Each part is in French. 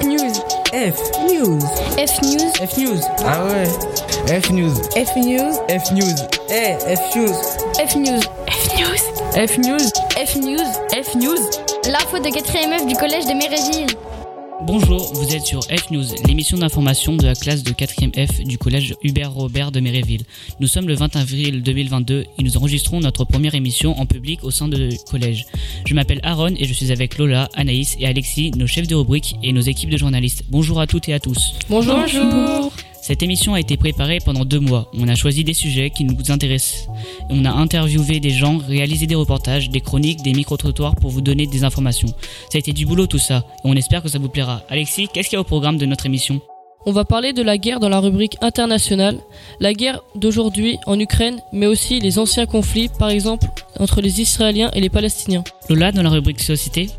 F News. F News. F News. F News. Ah ouais. F News. F News. F News. Eh, F News. F News. F News. F News. F News. F News. L'info de 4ème F du collège de Méréville. Bonjour, vous êtes sur F News, l'émission d'information de la classe de 4e F du collège Hubert Robert de Méréville. Nous sommes le 20 avril 2022 et nous enregistrons notre première émission en public au sein du collège. Je m'appelle Aaron et je suis avec Lola, Anaïs et Alexis, nos chefs de rubrique et nos équipes de journalistes. Bonjour à toutes et à tous. Bonjour. Bonjour. Cette émission a été préparée pendant deux mois. On a choisi des sujets qui nous intéressent. On a interviewé des gens, réalisé des reportages, des chroniques, des micro-trottoirs pour vous donner des informations. Ça a été du boulot tout ça, et on espère que ça vous plaira. Alexis, qu'est-ce qu'il y a au programme de notre émission? On va parler de la guerre dans la rubrique internationale, la guerre d'aujourd'hui en Ukraine, mais aussi les anciens conflits, par exemple entre les Israéliens et les Palestiniens. Lola, dans la rubrique société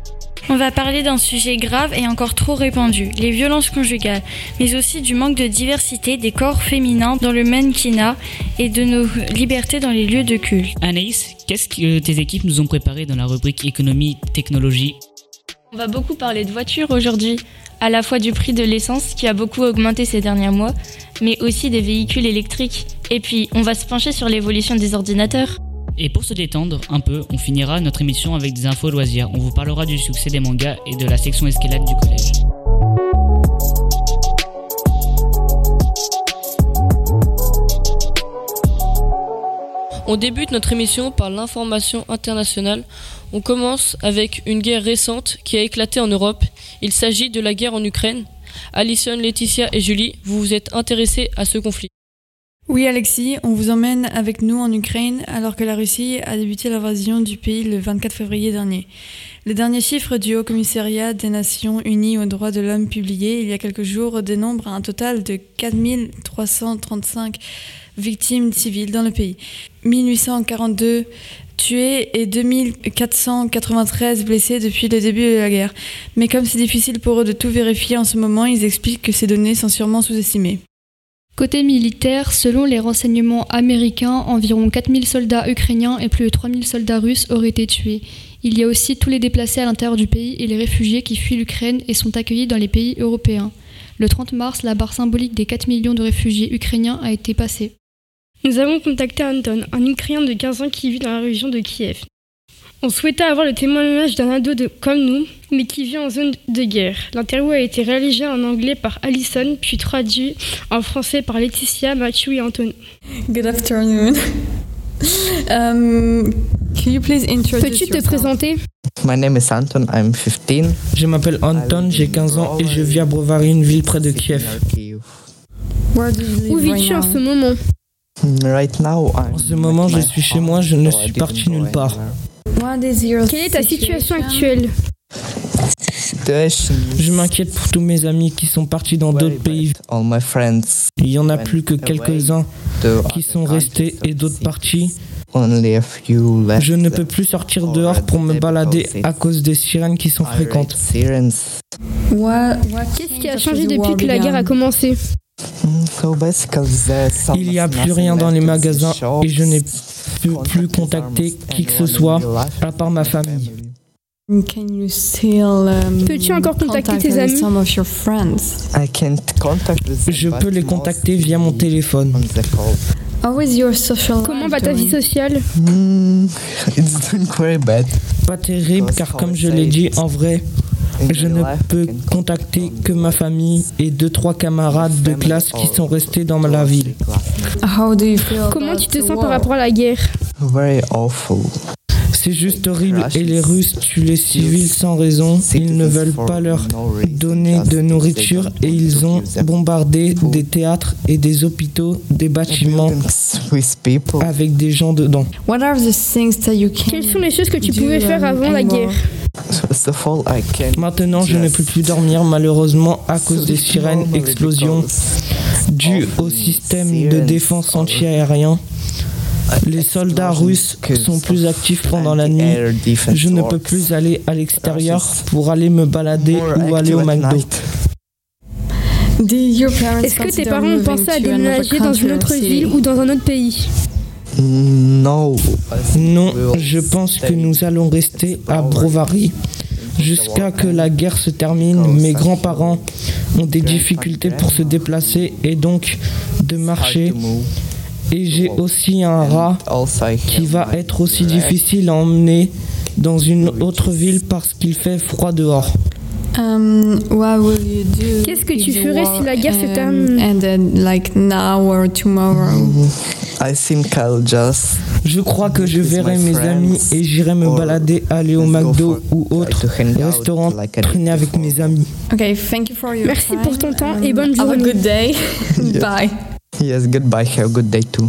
on va parler d'un sujet grave et encore trop répandu, les violences conjugales, mais aussi du manque de diversité des corps féminins dans le mannequinat et de nos libertés dans les lieux de culte. Anaïs, qu'est-ce que tes équipes nous ont préparé dans la rubrique économie, technologie On va beaucoup parler de voitures aujourd'hui, à la fois du prix de l'essence qui a beaucoup augmenté ces derniers mois, mais aussi des véhicules électriques. Et puis, on va se pencher sur l'évolution des ordinateurs. Et pour se détendre un peu, on finira notre émission avec des infos loisirs. On vous parlera du succès des mangas et de la section escalade du collège. On débute notre émission par l'information internationale. On commence avec une guerre récente qui a éclaté en Europe. Il s'agit de la guerre en Ukraine. Alison, Laetitia et Julie, vous vous êtes intéressés à ce conflit. Oui Alexis, on vous emmène avec nous en Ukraine alors que la Russie a débuté l'invasion du pays le 24 février dernier. Les derniers chiffres du Haut Commissariat des Nations Unies aux droits de l'homme publiés il y a quelques jours dénombrent un total de 4335 victimes civiles dans le pays. 1842 tués et 2493 blessés depuis le début de la guerre. Mais comme c'est difficile pour eux de tout vérifier en ce moment, ils expliquent que ces données sont sûrement sous-estimées. Côté militaire, selon les renseignements américains, environ 4000 soldats ukrainiens et plus de 3000 soldats russes auraient été tués. Il y a aussi tous les déplacés à l'intérieur du pays et les réfugiés qui fuient l'Ukraine et sont accueillis dans les pays européens. Le 30 mars, la barre symbolique des 4 millions de réfugiés ukrainiens a été passée. Nous avons contacté Anton, un Ukrainien de 15 ans qui vit dans la région de Kiev. On souhaitait avoir le témoignage d'un ado de, comme nous, mais qui vit en zone de guerre. L'interview a été réalisé en anglais par Alison, puis traduit en français par Laetitia, Mathieu et Anthony. Good afternoon. Um, can you please introduce Peux-tu te présenter? My name is Anton, I'm 15. Je m'appelle Anton, j'ai 15 ans et je vis à Brovary, une ville près de Kiev. Où vis-tu en ce moment? Right now, En ce moment, je suis chez moi, je ne suis parti nulle part. Quelle est ta situation actuelle Je m'inquiète pour tous mes amis qui sont partis dans d'autres pays. Il y en a plus que quelques-uns qui sont restés et d'autres partis. Je ne peux plus sortir dehors pour me balader à cause des sirènes qui sont fréquentes. Qu'est-ce qui a changé depuis que la guerre a commencé Il n'y a plus rien dans les magasins et je n'ai peux plus contacter qui que ce soit à part ma famille. Peux-tu encore contacter tes amis? Je peux les contacter via mon téléphone. Comment va ta vie sociale? Pas terrible car comme je l'ai dit en vrai, je ne peux contacter que ma famille et deux trois camarades de classe qui sont restés dans la ville. Comment tu te sens par rapport à la guerre? C'est juste horrible et les Russes tuent les civils sans raison. Ils ne veulent pas leur donner de nourriture et ils ont bombardé des théâtres et des hôpitaux, des bâtiments avec des gens dedans. Quelles sont les choses que tu pouvais faire avant la guerre? Maintenant, je ne peux plus dormir malheureusement à cause des sirènes explosions dues au système de défense antiaérien. Les soldats russes sont plus actifs pendant la nuit. Je ne peux plus aller à l'extérieur pour aller me balader ou aller au McDo. Est-ce que tes parents ont pensé à déménager dans une autre ville ou dans un autre pays? Non. Non, je pense que nous allons rester à Brovary. Jusqu'à que la guerre se termine, mes grands-parents ont des difficultés pour se déplacer et donc de marcher. Et j'ai aussi un rat qui va être aussi difficile à emmener dans une autre ville parce qu'il fait froid dehors. Um, what will you do Qu'est-ce que tu ferais si la guerre se termine? ended, like now or tomorrow? I think I'll just Je crois que je verrai mes amis et j'irai me balader, aller au McDo ou autre restaurant, traîner avec mes amis. Okay, thank you for your Merci time. pour ton temps Um, et bonne Have a journée. good day. Bye. Yes, goodbye. Have a good day too.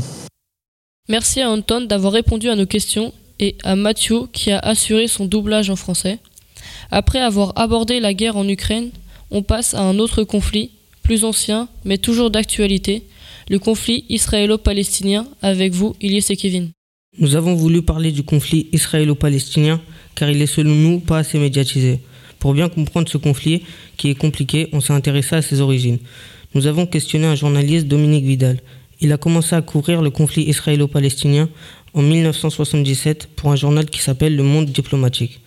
Merci à Anton d'avoir répondu à nos questions et à Mathieu qui a assuré son doublage en français. Après avoir abordé la guerre en Ukraine, on passe à un autre conflit, plus ancien mais toujours d'actualité, le conflit israélo-palestinien avec vous, Ilyes et Kevin. Nous avons voulu parler du conflit israélo-palestinien car il est selon nous pas assez médiatisé. Pour bien comprendre ce conflit, qui est compliqué, on s'est intéressé à ses origines. Nous avons questionné un journaliste, Dominique Vidal. Il a commencé à couvrir le conflit israélo-palestinien en 1977 pour un journal qui s'appelle Le Monde diplomatique.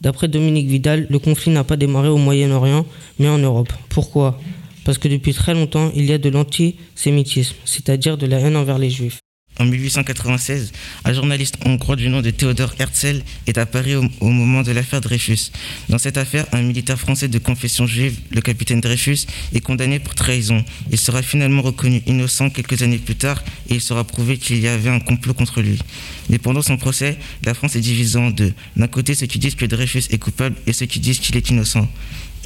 D'après Dominique Vidal, le conflit n'a pas démarré au Moyen-Orient, mais en Europe. Pourquoi? Parce que depuis très longtemps, il y a de l'antisémitisme, c'est-à-dire de la haine envers les juifs. En 1896, un journaliste hongrois du nom de Théodore Herzl est apparu au, au moment de l'affaire Dreyfus. Dans cette affaire, un militaire français de confession juive, le capitaine Dreyfus, est condamné pour trahison. Il sera finalement reconnu innocent quelques années plus tard et il sera prouvé qu'il y avait un complot contre lui. Mais pendant son procès, la France est divisée en deux. D'un côté, ceux qui disent que Dreyfus est coupable et ceux qui disent qu'il est innocent.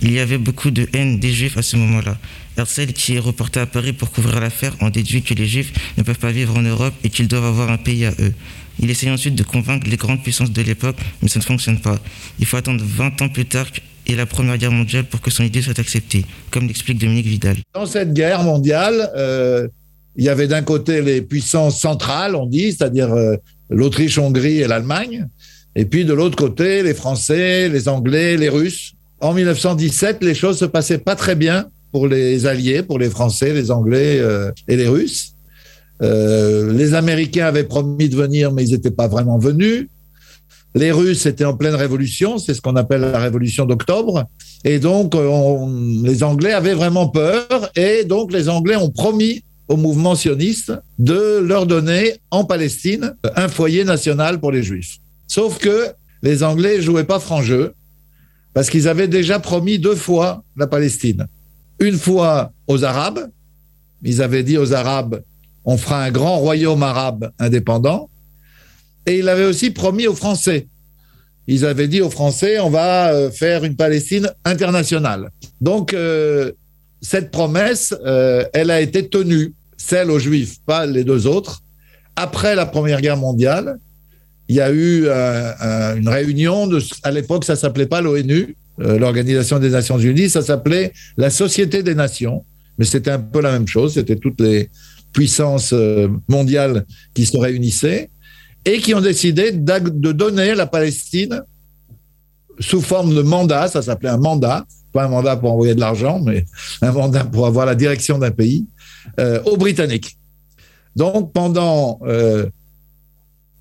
Il y avait beaucoup de haine des juifs à ce moment-là. Herzl, qui est reporté à Paris pour couvrir l'affaire, en déduit que les juifs ne peuvent pas vivre en Europe et qu'ils doivent avoir un pays à eux. Il essaye ensuite de convaincre les grandes puissances de l'époque, mais ça ne fonctionne pas. Il faut attendre 20 ans plus tard et la Première Guerre mondiale pour que son idée soit acceptée, comme l'explique Dominique Vidal. Dans cette guerre mondiale, euh, il y avait d'un côté les puissances centrales, on dit, c'est-à-dire euh, l'Autriche-Hongrie et l'Allemagne, et puis de l'autre côté les Français, les Anglais, les Russes. En 1917, les choses se passaient pas très bien pour les Alliés, pour les Français, les Anglais euh, et les Russes. Euh, les Américains avaient promis de venir, mais ils n'étaient pas vraiment venus. Les Russes étaient en pleine révolution, c'est ce qu'on appelle la révolution d'octobre. Et donc, on, les Anglais avaient vraiment peur. Et donc, les Anglais ont promis au mouvement sioniste de leur donner en Palestine un foyer national pour les Juifs. Sauf que les Anglais jouaient pas franc jeu parce qu'ils avaient déjà promis deux fois la Palestine. Une fois aux Arabes, ils avaient dit aux Arabes, on fera un grand royaume arabe indépendant. Et ils avaient aussi promis aux Français. Ils avaient dit aux Français, on va faire une Palestine internationale. Donc, euh, cette promesse, euh, elle a été tenue, celle aux Juifs, pas les deux autres. Après la Première Guerre mondiale, il y a eu euh, un, une réunion, de, à l'époque ça s'appelait pas l'ONU, euh, l'Organisation des Nations Unies, ça s'appelait la Société des Nations, mais c'était un peu la même chose, c'était toutes les puissances euh, mondiales qui se réunissaient et qui ont décidé de donner la Palestine sous forme de mandat, ça s'appelait un mandat, pas un mandat pour envoyer de l'argent, mais un mandat pour avoir la direction d'un pays, euh, aux Britanniques. Donc pendant euh,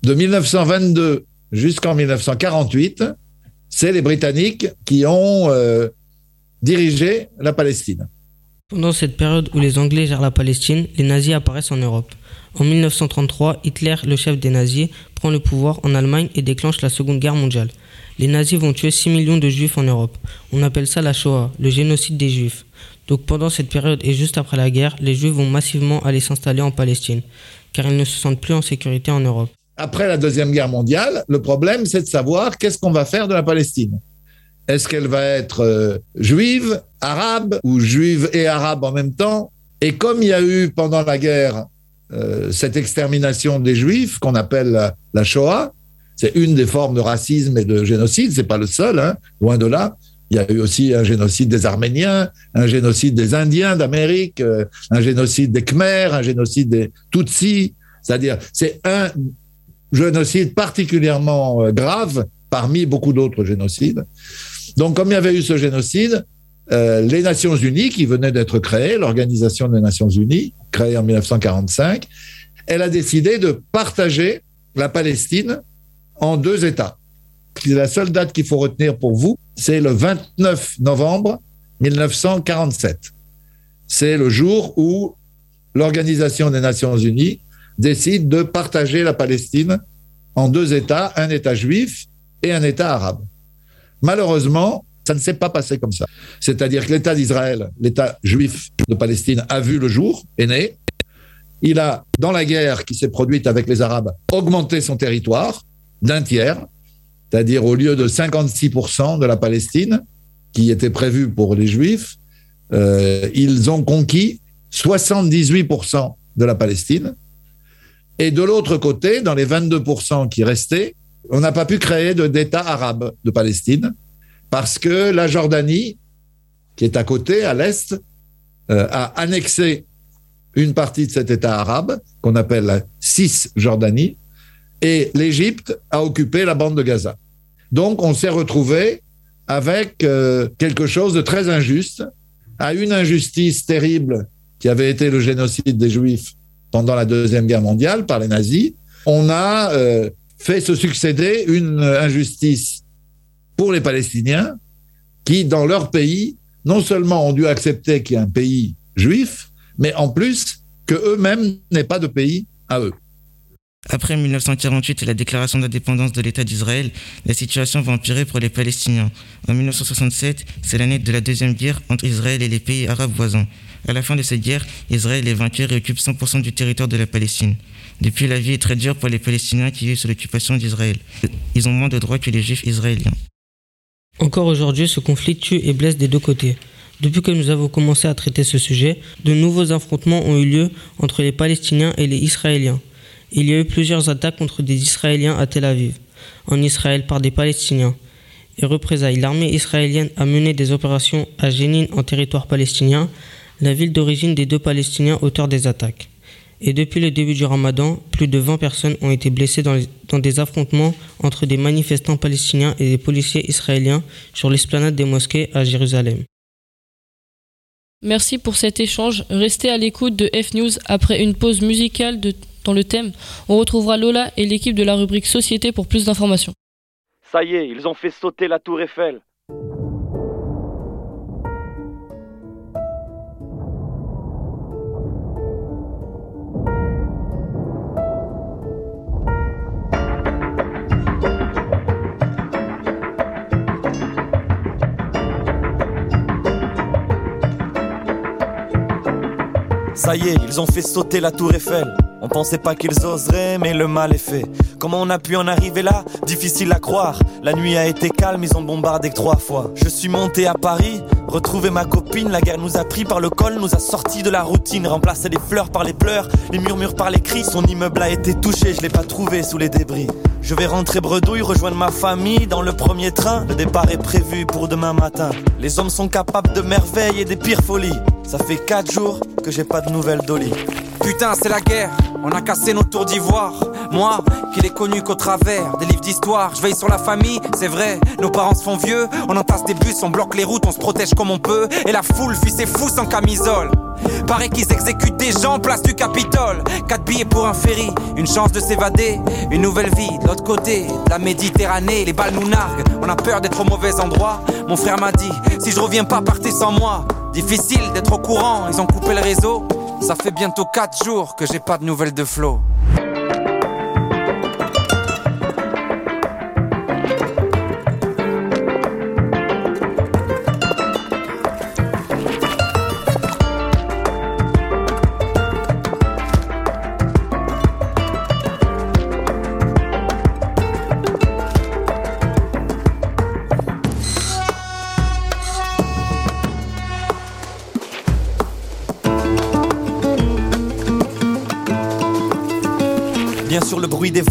de 1922 jusqu'en 1948, c'est les Britanniques qui ont euh, dirigé la Palestine. Pendant cette période où les Anglais gèrent la Palestine, les nazis apparaissent en Europe. En 1933, Hitler, le chef des nazis, prend le pouvoir en Allemagne et déclenche la Seconde Guerre mondiale. Les nazis vont tuer 6 millions de juifs en Europe. On appelle ça la Shoah, le génocide des juifs. Donc pendant cette période et juste après la guerre, les juifs vont massivement aller s'installer en Palestine, car ils ne se sentent plus en sécurité en Europe. Après la Deuxième Guerre mondiale, le problème c'est de savoir qu'est-ce qu'on va faire de la Palestine. Est-ce qu'elle va être euh, juive, arabe ou juive et arabe en même temps? Et comme il y a eu pendant la guerre euh, cette extermination des juifs qu'on appelle la, Shoah, c'est une des formes de racisme et de génocide, c'est pas le seul, hein, loin de là. Il y a eu aussi un génocide des Arméniens, un génocide des Indiens d'Amérique, euh, un génocide des Khmers, un génocide des Tutsis. C'est-à-dire, c'est un génocide particulièrement euh, grave parmi beaucoup d'autres génocides. Donc, comme il y avait eu ce génocide, euh, les Nations Unies, qui venaient d'être créées, l'Organisation des Nations Unies, créée en 1945, elle a décidé de partager la Palestine en deux États. La seule date qu'il faut retenir pour vous, c'est le 29 novembre 1947. C'est le jour où l'Organisation des Nations Unies décide de partager la Palestine en deux États, un État juif et un État arabe. Malheureusement, ça ne s'est pas passé comme ça. C'est-à-dire que l'État d'Israël, l'État juif de Palestine, a vu le jour, est né. Il a, dans la guerre qui s'est produite avec les Arabes, augmenté son territoire d'un tiers, c'est-à-dire au lieu de 56% de la Palestine, qui était prévu pour les Juifs, euh, ils ont conquis 78% de la Palestine. Et de l'autre côté, dans les 22% qui restaient, on n'a pas pu créer d'État arabe de Palestine parce que la Jordanie, qui est à côté, à l'est, euh, a annexé une partie de cet État arabe qu'on appelle la Cisjordanie et l'Égypte a occupé la bande de Gaza. Donc on s'est retrouvé avec euh, quelque chose de très injuste, à une injustice terrible qui avait été le génocide des Juifs pendant la Deuxième Guerre mondiale par les nazis. On a euh, fait se succéder une injustice pour les Palestiniens qui, dans leur pays, non seulement ont dû accepter qu'il y a un pays juif, mais en plus que eux-mêmes n'aient pas de pays à eux. Après 1948 et la déclaration d'indépendance de l'État d'Israël, la situation va empirer pour les Palestiniens. En 1967, c'est l'année de la deuxième guerre entre Israël et les pays arabes voisins. À la fin de cette guerre, Israël est vaincu et occupe 100% du territoire de la Palestine. Depuis, la vie est très dure pour les Palestiniens qui vivent sous l'occupation d'Israël. Ils ont moins de droits que les Juifs israéliens. Encore aujourd'hui, ce conflit tue et blesse des deux côtés. Depuis que nous avons commencé à traiter ce sujet, de nouveaux affrontements ont eu lieu entre les Palestiniens et les Israéliens. Il y a eu plusieurs attaques contre des Israéliens à Tel Aviv, en Israël par des Palestiniens. Et représailles, l'armée israélienne a mené des opérations à Jénine en territoire palestinien, la ville d'origine des deux Palestiniens auteurs des attaques. Et depuis le début du ramadan, plus de 20 personnes ont été blessées dans, dans des affrontements entre des manifestants palestiniens et des policiers israéliens sur l'esplanade des mosquées à Jérusalem. Merci pour cet échange. Restez à l'écoute de F News après une pause musicale de, dans le thème. On retrouvera Lola et l'équipe de la rubrique Société pour plus d'informations. Ça y est, ils ont fait sauter la tour Eiffel. Ça y est, ils ont fait sauter la tour Eiffel. On pensait pas qu'ils oseraient, mais le mal est fait. Comment on a pu en arriver là? Difficile à croire. La nuit a été calme, ils ont bombardé trois fois. Je suis monté à Paris, retrouvé ma copine. La guerre nous a pris par le col, nous a sortis de la routine. Remplacé les fleurs par les pleurs, les murmures par les cris. Son immeuble a été touché, je l'ai pas trouvé sous les débris. Je vais rentrer bredouille, rejoindre ma famille dans le premier train. Le départ est prévu pour demain matin. Les hommes sont capables de merveilles et des pires folies. Ça fait quatre jours que j'ai pas de nouvelles d'Oli. Putain, c'est la guerre, on a cassé nos tours d'ivoire. Moi, qui l'ai connu qu'au travers des livres d'histoire, je veille sur la famille, c'est vrai. Nos parents se font vieux, on entasse des bus, on bloque les routes, on se protège comme on peut. Et la foule fuit ses fous sans camisole. Paraît qu'ils exécutent des gens place du Capitole. Quatre billets pour un ferry, une chance de s'évader. Une nouvelle vie de l'autre côté de la Méditerranée. Les balles nous narguent, on a peur d'être au mauvais endroit. Mon frère m'a dit, si je reviens pas, partez sans moi. Difficile d'être au courant, ils ont coupé le réseau. Ça fait bientôt 4 jours que j'ai pas de nouvelles de Flo.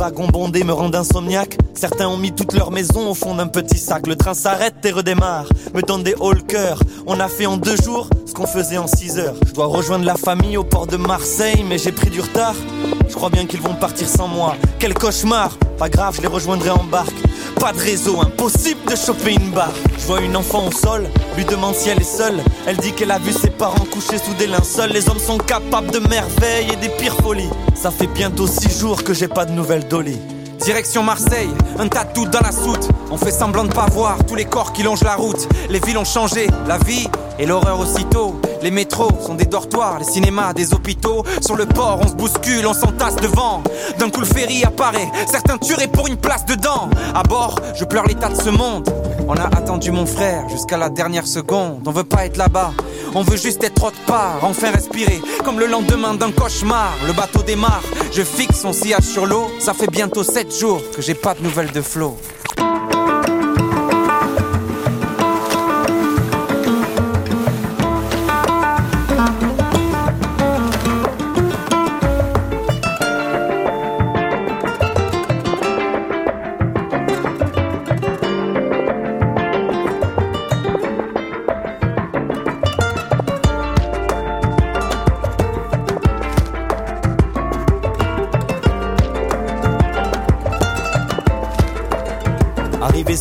Wagons bondés me rend insomniaque. Certains ont mis toute leur maison au fond d'un petit sac. Le train s'arrête et redémarre, me donne des hauts le. On a fait en deux jours ce qu'on faisait en six heures. Je dois rejoindre la famille au port de Marseille, mais j'ai pris du retard. Je crois bien qu'ils vont partir sans moi. Quel cauchemar Pas grave, je les rejoindrai en barque. Pas de réseau, impossible de choper une barre. Je vois une enfant au sol, lui demande si elle est seule. Elle dit qu'elle a vu ses parents couchés sous des linceuls. Les hommes sont capables de merveilles et des pires folies. Ça fait bientôt six jours que j'ai pas de nouvelles d'Oli. Direction Marseille, un doutes dans la soute. On fait semblant de pas voir tous les corps qui longent la route. Les villes ont changé, la vie et l'horreur aussitôt. Les métros sont des dortoirs, les cinémas des hôpitaux. Sur le port, on se bouscule, on s'entasse devant. D'un coup, le ferry apparaît, certains tueraient pour une place dedans. À bord, je pleure l'état de ce monde. On a attendu mon frère jusqu'à la dernière seconde. On veut pas être là-bas, on veut juste être autre part. Enfin respirer, comme le lendemain d'un cauchemar. Le bateau démarre, je fixe son sillage sur l'eau. Ça fait bientôt 7 jours que j'ai pas de nouvelles de Flo.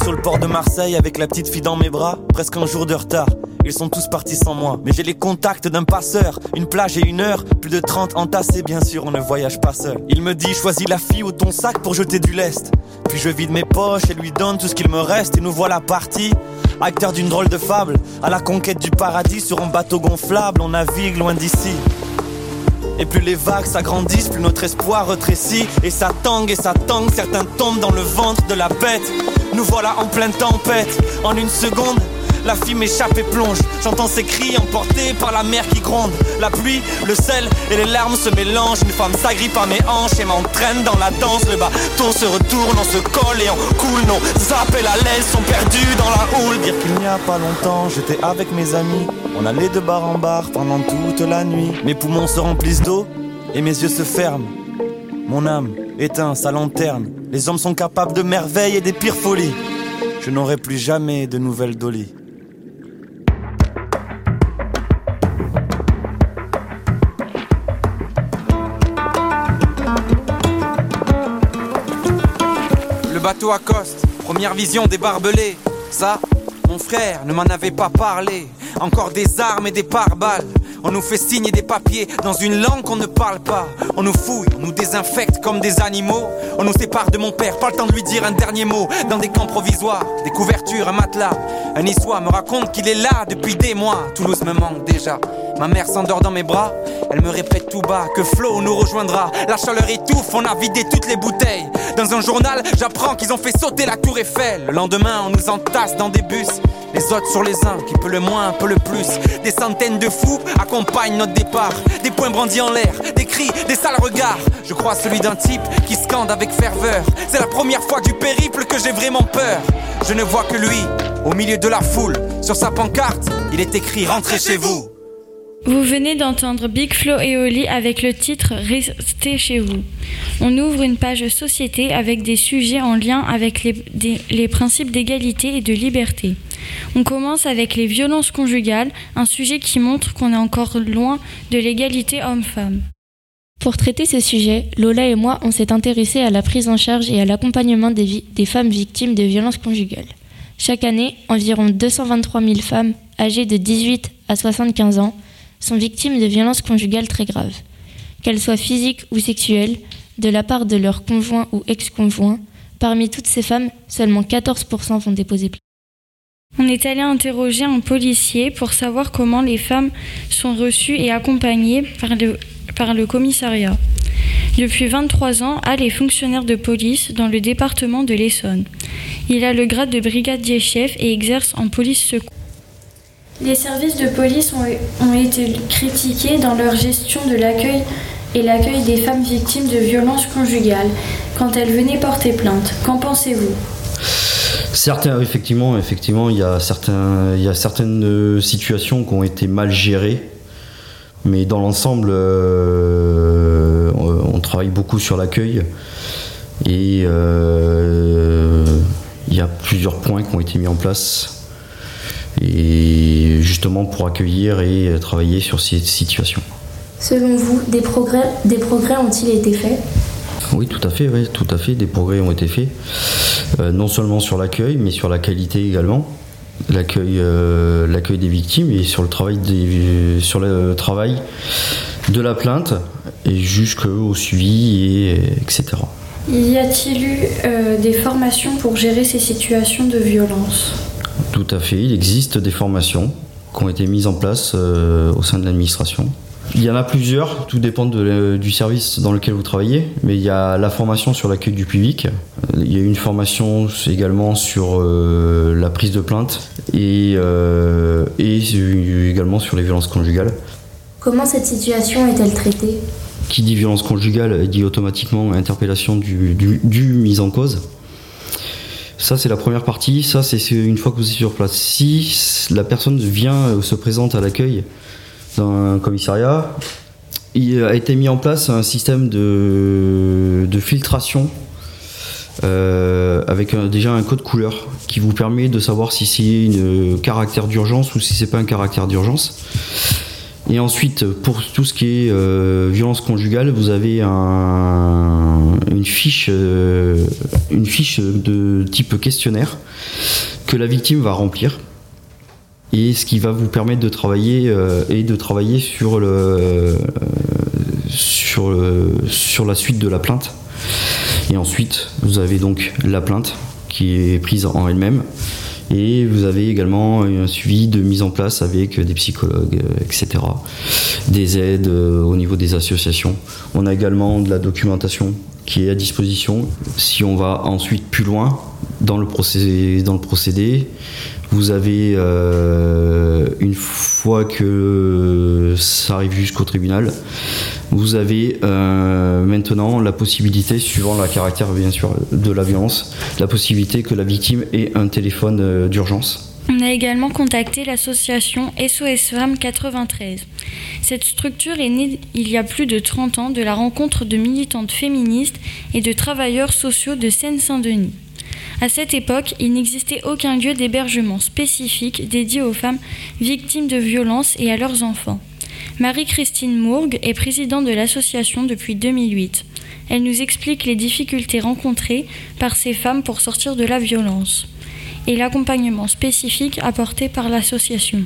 Sur le port de Marseille avec la petite fille dans mes bras, presque un jour de retard. Ils sont tous partis sans moi, mais j'ai les contacts d'un passeur. Une plage et une heure, plus de 30 entassés, bien sûr, on ne voyage pas seul. Il me dit, choisis la fille ou ton sac pour jeter du lest. Puis je vide mes poches et lui donne tout ce qu'il me reste, et nous voilà partis. Acteur d'une drôle de fable, à la conquête du paradis sur un bateau gonflable, on navigue loin d'ici. Et plus les vagues s'agrandissent, plus notre espoir retrécit. Et ça tangue et ça tangue, certains tombent dans le ventre de la bête. Nous voilà en pleine tempête. En une seconde, la fille m'échappe et plonge. J'entends ses cris emportés par la mer qui gronde. La pluie, le sel et les larmes se mélangent. Une femme s'agrippe à mes hanches et m'entraîne dans la danse. Le bateau se retourne, on se colle et on coule. Nos appels à l'aise sont perdus dans la houle. Dire qu'il n'y a pas longtemps, j'étais avec mes amis. On allait de bar en bar pendant toute la nuit. Mes poumons se remplissent d'eau et mes yeux se ferment. Mon âme éteint sa lanterne. Les hommes sont capables de merveilles et des pires folies. Je n'aurai plus jamais de nouvelles Dolly. Le bateau accoste, première vision des barbelés. Ça, mon frère ne m'en avait pas parlé. Encore des armes et des pare-balles. On nous fait signer des papiers dans une langue qu'on ne parle pas. On nous fouille, on nous désinfecte comme des animaux. On nous sépare de mon père, pas le temps de lui dire un dernier mot. Dans des camps provisoires, des couvertures, un matelas. Un niçois me raconte qu'il est là depuis des mois. Toulouse me manque déjà. Ma mère s'endort dans mes bras. Elle me répète tout bas que Flo nous rejoindra. La chaleur étouffe, on a vidé toutes les bouteilles. Dans un journal, j'apprends qu'ils ont fait sauter la tour Eiffel. Le lendemain, on nous entasse dans des bus. Les autres sur les uns, qui peut le moins, peut le plus. Des centaines de fous accompagnent notre départ. Des poings brandis en l'air, des cris, des sales regards. Je crois celui d'un type qui scande avec ferveur. C'est la première fois du périple que j'ai vraiment peur. Je ne vois que lui, au milieu de la foule. Sur sa pancarte, il est écrit Rentrez chez vous. Vous venez d'entendre Big Flo et Oli avec le titre Restez chez vous. On ouvre une page société avec des sujets en lien avec les, des- les principes d'égalité et de liberté. On commence avec les violences conjugales, un sujet qui montre qu'on est encore loin de l'égalité homme-femme. Pour traiter ce sujet, Lola et moi, on s'est intéressés à la prise en charge et à l'accompagnement des, des femmes victimes de violences conjugales. Chaque année, environ 223 000 femmes âgées de 18 à 75 ans sont victimes de violences conjugales très graves. Qu'elles soient physiques ou sexuelles, de la part de leur conjoint ou ex-conjoint, parmi toutes ces femmes, seulement 14% vont déposer plainte. On est allé interroger un policier pour savoir comment les femmes sont reçues et accompagnées par le, par le commissariat. Depuis 23 ans, Al est fonctionnaire de police dans le département de l'Essonne. Il a le grade de brigadier chef et exerce en police secours. Les services de police ont, ont été critiqués dans leur gestion de l'accueil et l'accueil des femmes victimes de violences conjugales quand elles venaient porter plainte. Qu'en pensez-vous? Certains, effectivement, effectivement, il y a certains, il y a certaines euh, situations qui ont été mal gérées, mais dans l'ensemble, euh, travaille beaucoup sur l'accueil et euh, il y a plusieurs points qui ont été mis en place et justement pour accueillir et travailler sur ces situations. Selon vous, des progrès, des progrès ont-ils été faits? Oui, tout à fait, oui, tout à fait. Des progrès ont été faits, Euh, non seulement sur l'accueil, mais sur la qualité également. L'accueil, euh, l'accueil des victimes et sur le travail des, sur le travail de la plainte et jusqu'au suivi et etc. Y a-t-il eu euh, des formations pour gérer ces situations de violence? Tout à fait, il existe des formations qui ont été mises en place euh, au sein de l'administration. Il y en a plusieurs, tout dépend de, du service dans lequel vous travaillez, mais il y a la formation sur l'accueil du public, il y a une formation également sur euh, la prise de plainte et, euh, et également sur les violences conjugales. Comment cette situation est-elle traitée? Qui dit violence conjugale dit automatiquement interpellation du, du, mise en cause. Ça, c'est la première partie. Ça, c'est une fois que vous êtes sur place. Si la personne vient ou se présente à l'accueil dans un commissariat, il a été mis en place un système de, filtration euh, avec déjà un code couleur qui vous permet de savoir si c'est un caractère d'urgence ou si c'est pas un caractère d'urgence. Et ensuite, pour tout ce qui est euh, violence conjugale, vous avez un, une, fiche, euh, une fiche de type questionnaire que la victime va remplir et ce qui va vous permettre de travailler euh, et de travailler sur le, sur le, sur la suite de la plainte. Et ensuite, vous avez donc la plainte qui est prise en elle-même. Et vous avez également un suivi de mise en place avec des psychologues, etc. Des aides au niveau des associations. On a également de la documentation qui est à disposition. Si on va ensuite plus loin dans le procédé, dans le procédé vous avez, euh, une fois que ça arrive jusqu'au tribunal, vous avez euh, maintenant la possibilité, suivant le caractère bien sûr de la violence, la possibilité que la victime ait un téléphone euh, d'urgence. On a également contacté l'association SOS Femmes 93. Cette structure est née il y a plus de 30 ans de la rencontre de militantes féministes et de travailleurs sociaux de Seine-Saint-Denis. À cette époque, il n'existait aucun lieu d'hébergement spécifique dédié aux femmes victimes de violences et à leurs enfants. Marie-Christine Mourgue est présidente de l'association depuis 2008. Elle nous explique les difficultés rencontrées par ces femmes pour sortir de la violence et l'accompagnement spécifique apporté par l'association.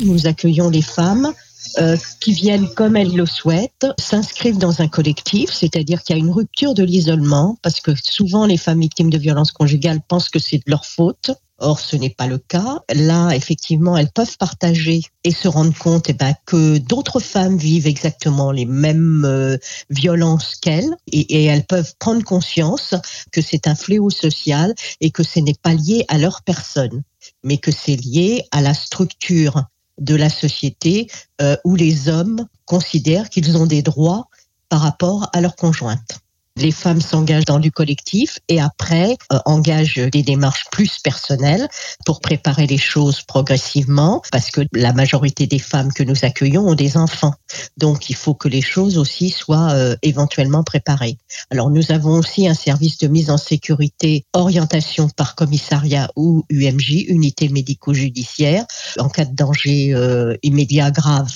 Nous accueillons les femmes euh, qui viennent comme elles le souhaitent, s'inscrivent dans un collectif, c'est-à-dire qu'il y a une rupture de l'isolement, parce que souvent les femmes victimes de violences conjugales pensent que c'est de leur faute. Or, ce n'est pas le cas. Là, effectivement, elles peuvent partager et se rendre compte eh ben, que d'autres femmes vivent exactement les mêmes euh, violences qu'elles et, elles peuvent prendre conscience que c'est un fléau social et que ce n'est pas lié à leur personne, mais que c'est lié à la structure de la société euh, où les hommes considèrent qu'ils ont des droits par rapport à leur conjointe. Les femmes s'engagent dans du collectif et après euh, engagent des démarches plus personnelles pour préparer les choses progressivement parce que la majorité des femmes que nous accueillons ont des enfants. Donc il faut que les choses aussi soient euh, éventuellement préparées. Alors nous avons aussi un service de mise en sécurité, orientation par commissariat ou UMJ, unité médico-judiciaire, en cas de danger euh, immédiat grave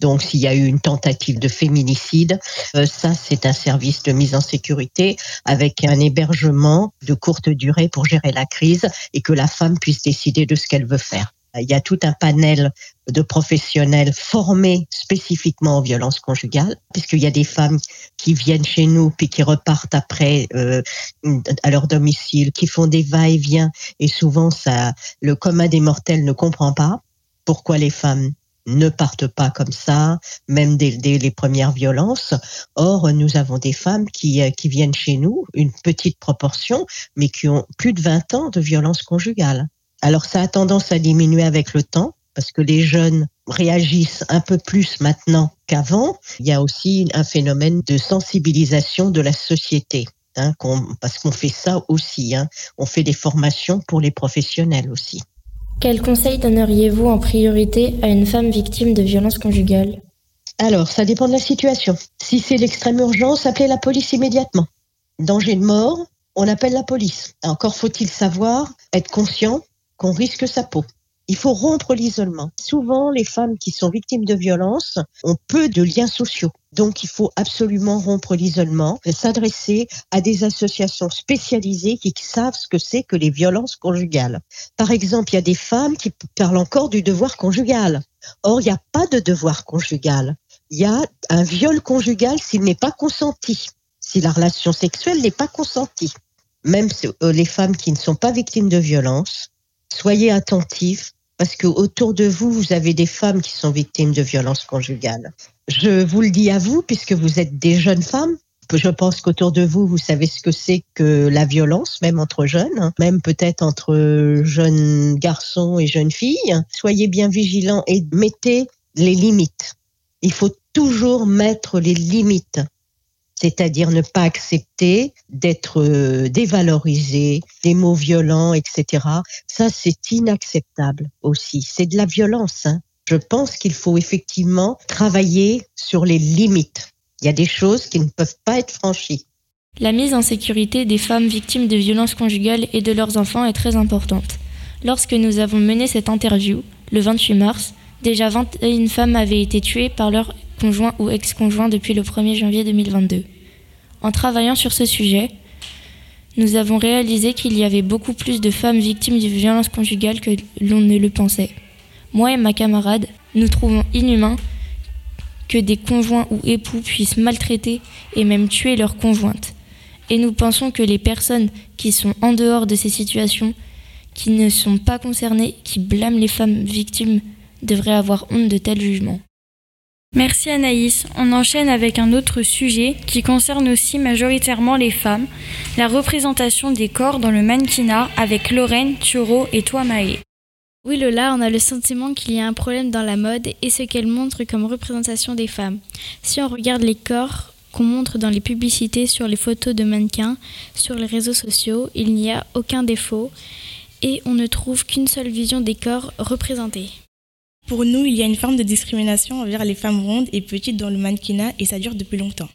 donc, s'il y a eu une tentative de féminicide, euh, ça, c'est un service de mise en sécurité avec un hébergement de courte durée pour gérer la crise et que la femme puisse décider de ce qu'elle veut faire. Il y a tout un panel de professionnels formés spécifiquement aux violences conjugales, puisqu'il y a des femmes qui viennent chez nous puis qui repartent après euh, à leur domicile, qui font des va-et-vient, et souvent ça, le commun des mortels ne comprend pas pourquoi les femmes ne partent pas comme ça, même dès, les premières violences. Or, nous avons des femmes qui, qui viennent chez nous, une petite proportion, mais qui ont plus de 20 ans de violence conjugale. Alors, ça a tendance à diminuer avec le temps, parce que les jeunes réagissent un peu plus maintenant qu'avant. Il y a aussi un phénomène de sensibilisation de la société. Hein, parce qu'on fait ça aussi, hein. on fait des formations pour les professionnels aussi. Quel conseil donneriez-vous en priorité à une femme victime de violences conjugales? Alors, ça dépend de la situation. Si c'est l'extrême urgence, appelez la police immédiatement. Danger de mort, on appelle la police. Encore faut-il savoir, être conscient qu'on risque sa peau. Il faut rompre l'isolement. Souvent, les femmes qui sont victimes de violences ont peu de liens sociaux. Donc, il faut absolument rompre l'isolement, s'adresser à des associations spécialisées qui savent ce que c'est que les violences conjugales. Par exemple, il y a des femmes qui parlent encore du devoir conjugal. Or, il n'y a pas de devoir conjugal. Il y a un viol conjugal s'il n'est pas consenti. si la relation sexuelle n'est pas consentie. Même les femmes qui ne sont pas victimes de violence, soyez attentifs parce que autour de vous, vous avez des femmes qui sont victimes de violences conjugales. Je vous le dis à vous, puisque vous êtes des jeunes femmes. Je pense qu'autour de vous, vous savez ce que c'est que la violence, même entre jeunes, hein, même peut-être entre jeunes garçons et jeunes filles. Soyez bien vigilants et mettez les limites. Il faut toujours mettre les limites c'est-à-dire ne pas accepter d'être euh, dévalorisé, des mots violents, etc. Ça, c'est inacceptable aussi. C'est de la violence. Hein. Je pense qu'il faut effectivement travailler sur les limites. Il y a des choses qui ne peuvent pas être franchies. La mise en sécurité des femmes victimes de violences conjugales et de leurs enfants est très importante. Lorsque nous avons mené cette interview, le 28 mars, déjà 21 femmes avaient été tuées par leur conjoint ou ex-conjoint depuis le 1er janvier 2022. En travaillant sur ce sujet, nous avons réalisé qu'il y avait beaucoup plus de femmes victimes de violences conjugales que l'on ne le pensait. Moi et ma camarade, nous trouvons inhumain que des conjoints ou époux puissent maltraiter et même tuer leurs conjointes. Et nous pensons que les personnes qui sont en dehors de ces situations, qui ne sont pas concernées, qui blâment les femmes victimes, devraient avoir honte de tels jugements. Merci Anaïs. On enchaîne avec un autre sujet qui concerne aussi majoritairement les femmes, la représentation des corps dans le mannequinat avec Lorraine, Thuro et toi. Oui Lola, on a le sentiment qu'il y a un problème dans la mode et ce qu'elle montre comme représentation des femmes. Si on regarde les corps qu'on montre dans les publicités, sur les photos de mannequins, sur les réseaux sociaux, il n'y a aucun défaut et on ne trouve qu'une seule vision des corps représentés. Pour nous, il y a une forme de discrimination envers les femmes rondes et petites dans le mannequinat et ça dure depuis longtemps.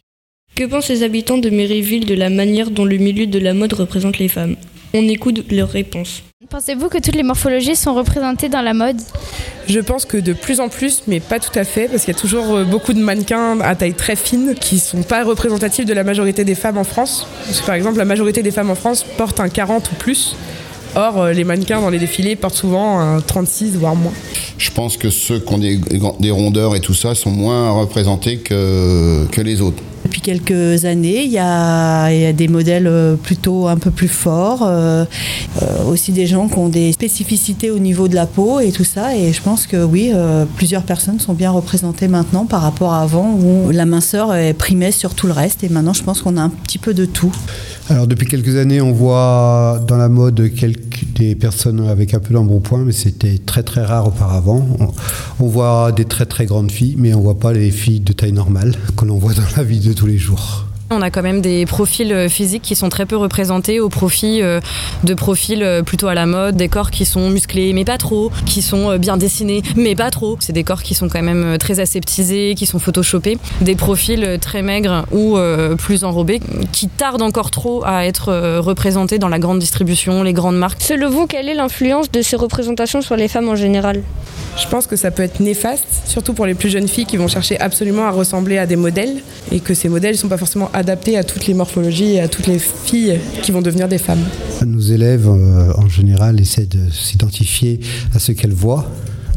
Que pensent les habitants de Méréville de la manière dont le milieu de la mode représente les femmes? On écoute leurs réponses. Pensez-vous que toutes les morphologies sont représentées dans la mode? Je pense que de plus en plus, mais pas tout à fait, parce qu'il y a toujours euh, beaucoup de mannequins à taille très fine qui ne sont pas représentatifs de la majorité des femmes en France. par exemple, la majorité des femmes en France portent un 40 ou plus, Or, euh, les mannequins dans les défilés portent souvent un 36, voire moins. Je pense que ceux qui ont des, rondeurs et tout ça sont moins représentés que, que les autres. Depuis quelques années, il y, a, des modèles euh, plutôt un peu plus forts, euh, aussi des gens qui ont des spécificités au niveau de la peau et tout ça. Et je pense que oui, plusieurs personnes sont bien représentées maintenant par rapport à avant où la minceur primait sur tout le reste. Et maintenant, je pense qu'on a un petit peu de tout. Alors depuis quelques années, on voit dans la mode quelques, des personnes avec un peu d'embonpoint, mais c'était très très rare auparavant. On, voit des très très grandes filles, mais on voit pas les filles de taille normale que l'on voit dans la vie de tous les jours. On a quand même des profils euh, physiques qui sont très peu représentés au profit euh, de profils euh, plutôt à la mode, des corps qui sont musclés mais pas trop, qui sont bien dessinés mais pas trop. C'est des corps qui sont quand même très aseptisés, qui sont photoshopés, des profils très maigres ou plus enrobés qui tardent encore trop à être représentés dans la grande distribution, les grandes marques. Selon vous, quelle est l'influence de ces représentations sur les femmes en général? Je pense que ça peut être néfaste, surtout pour les plus jeunes filles qui vont chercher absolument à ressembler à des modèles et que ces modèles ne sont pas forcément adaptés à toutes les morphologies et à toutes les filles qui vont devenir des femmes. Nos élèves, euh, en général, essaient de s'identifier à ce qu'elles voient.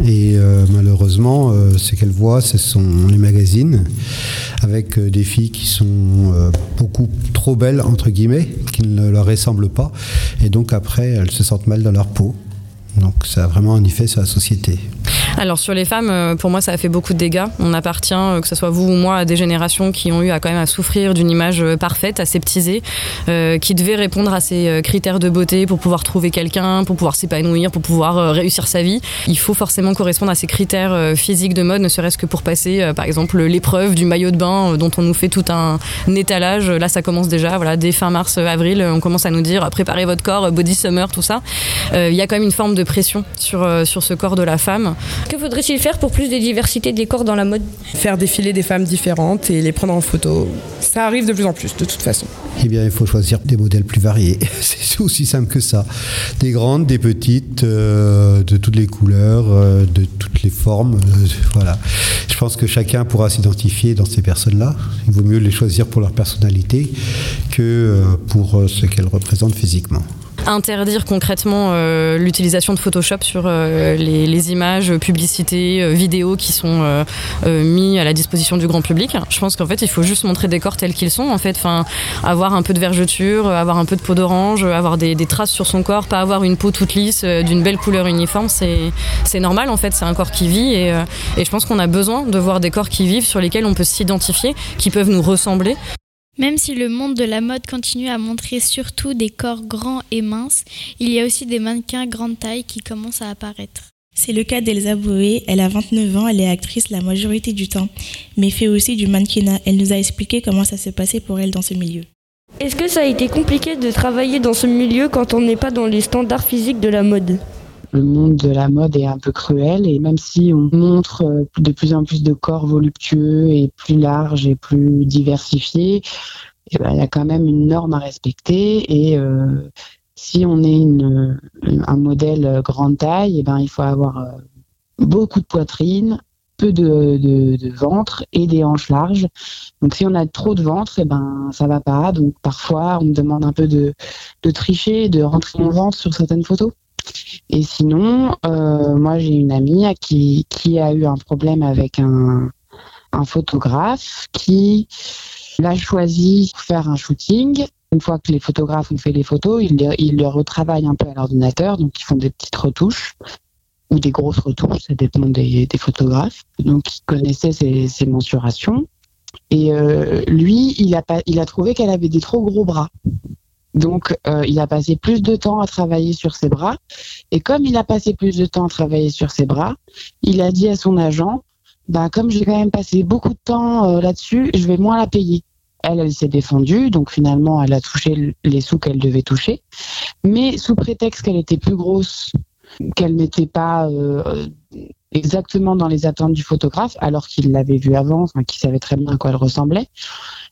Et euh, malheureusement, euh, ce qu'elles voient, ce sont les magazines, avec des filles qui sont beaucoup trop belles, entre guillemets, qui ne leur ressemblent pas. Et donc après, elles se sentent mal dans leur peau. Donc ça a vraiment un effet sur la société. Alors sur les femmes, euh, pour moi, ça a fait beaucoup de dégâts. On appartient, euh, que ce soit vous ou moi, à des générations qui ont eu à quand même à souffrir d'une image euh, parfaite, aseptisée, euh, qui devait répondre à ces critères de beauté pour pouvoir trouver quelqu'un, pour pouvoir s'épanouir, pour pouvoir réussir sa vie. Il faut forcément correspondre à ces critères physiques de mode, ne serait-ce que pour passer, par exemple, l'épreuve du maillot de bain dont on nous fait tout un étalage. Là, ça commence déjà. Voilà, dès fin mars, avril, on commence à nous dire préparez votre corps, body summer, tout ça. Il y a quand même une forme de pression sur sur ce corps de la femme. Que faudrait-il faire pour plus de diversité des corps dans la mode? Faire défiler des femmes différentes et les prendre en photo. Ça arrive de plus en plus, de toute façon. Eh bien, il faut choisir des modèles plus variés. C'est aussi simple que ça. Des grandes, des petites, euh, de toutes les couleurs, euh, de toutes les formes. Euh, voilà. Je pense que chacun pourra s'identifier dans ces personnes-là. Il vaut mieux les choisir pour leur personnalité que pour ce qu'elles représentent physiquement. Interdire concrètement euh, l'utilisation de Photoshop sur euh, les, images, publicités, vidéos qui sont mis à la disposition du grand public. Je pense qu'en fait, il faut juste montrer des corps tels qu'ils sont. En fait, enfin, avoir un peu de vergeture, avoir un peu de peau d'orange, avoir des, des, traces sur son corps, pas avoir une peau toute lisse, d'une belle couleur uniforme, c'est normal. En fait, c'est un corps qui vit et, et je pense qu'on a besoin de voir des corps qui vivent sur lesquels on peut s'identifier, qui peuvent nous ressembler. Même si le monde de la mode continue à montrer surtout des corps grands et minces, il y a aussi des mannequins grande taille qui commencent à apparaître. C'est le cas d'Elsa Boé, elle a 29 ans, elle est actrice la majorité du temps, mais fait aussi du mannequinat. Elle nous a expliqué comment ça s'est passé pour elle dans ce milieu. Est-ce que ça a été compliqué de travailler dans ce milieu quand on n'est pas dans les standards physiques de la mode? Le monde de la mode est un peu cruel et même si on montre euh, de plus en plus de corps voluptueux et plus larges et plus diversifiés, eh ben, il y a quand même une norme à respecter et euh, si on est une, un modèle grande taille, eh ben, il faut avoir euh, beaucoup de poitrine, peu de, de, ventre et des hanches larges. Donc si on a trop de ventre, eh ben ça va pas. Donc parfois on me demande un peu de, de tricher, de rentrer mon ventre sur certaines photos. Et sinon, euh, moi j'ai une amie qui, a eu un problème avec un, photographe qui l'a choisi pour faire un shooting. Une fois que les photographes ont fait les photos, ils, ils le retravaillent un peu à l'ordinateur, donc ils font des petites retouches ou des grosses retouches, ça dépend des, des photographes. Donc il connaissait ses, ses mensurations. Et euh, lui, il a trouvé qu'elle avait des trop gros bras. Donc, euh, il a passé plus de temps à travailler sur ses bras. Et comme il a passé plus de temps à travailler sur ses bras, il a dit à son agent, bah, comme j'ai quand même passé beaucoup de temps euh, là-dessus, je vais moins la payer. Elle, elle s'est défendue, donc finalement, elle a touché les sous qu'elle devait toucher. Mais sous prétexte qu'elle était plus grosse, qu'elle n'était pas euh, exactement dans les attentes du photographe, alors qu'il l'avait vue avant, enfin, qu'il savait très bien à quoi elle ressemblait,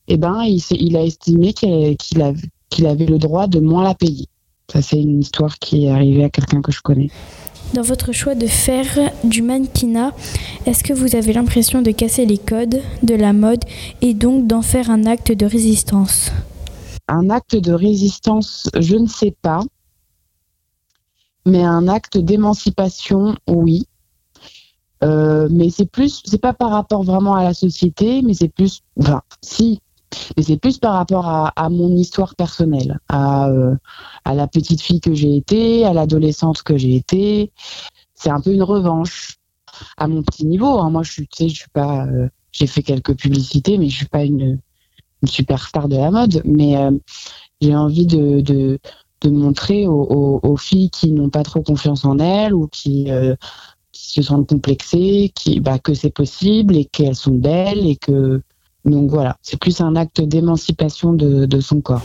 eh ben, il, il a estimé qu'il avait qu'il avait le droit de moins la payer. Ça, c'est une histoire qui est arrivée à quelqu'un que je connais. Dans votre choix de faire du mannequinat, est-ce que vous avez l'impression de casser les codes de la mode et donc d'en faire un acte de résistance? Un acte de résistance, je ne sais pas. Mais un acte d'émancipation, oui. Euh, mais c'est plus, c'est pas par rapport vraiment à la société, mais c'est plus, enfin, si, mais c'est plus par rapport à, mon histoire personnelle, euh, à, la petite fille que j'ai été, à l'adolescente que j'ai été. C'est un peu une revanche à mon petit niveau. Hein. Moi, je suis, je suis pas, euh, j'ai fait quelques publicités, mais je suis pas une, une superstar de la mode. Mais euh, j'ai envie de, de, montrer aux, filles qui n'ont pas trop confiance en elles ou qui, qui se sentent complexées, qui, bah, que c'est possible et qu'elles sont belles et que donc voilà, c'est plus un acte d'émancipation de, son corps.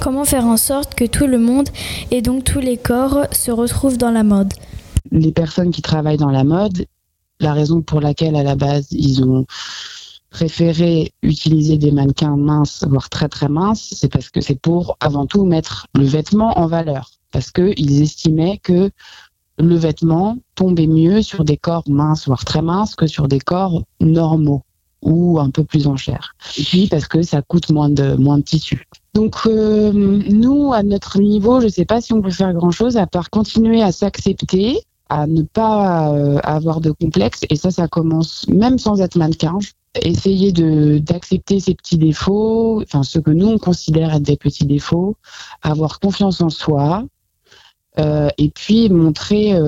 Comment faire en sorte que tout le monde et donc tous les corps se retrouvent dans la mode? Les personnes qui travaillent dans la mode, la raison pour laquelle à la base ils ont préféré utiliser des mannequins minces, voire très très minces, c'est parce que c'est pour avant tout mettre le vêtement en valeur. Parce qu'ils estimaient que le vêtement tombait mieux sur des corps minces, voire très minces, que sur des corps normaux ou un peu plus en chair. Et puis parce que ça coûte moins de moins de tissu. Donc euh, nous à notre niveau, je ne sais pas si on peut faire grand chose à part continuer à s'accepter, à ne pas euh, avoir de complexe et ça ça commence même sans être mannequin. Essayer de d'accepter ses petits défauts, enfin ce que nous on considère être des petits défauts, avoir confiance en soi euh, et puis montrer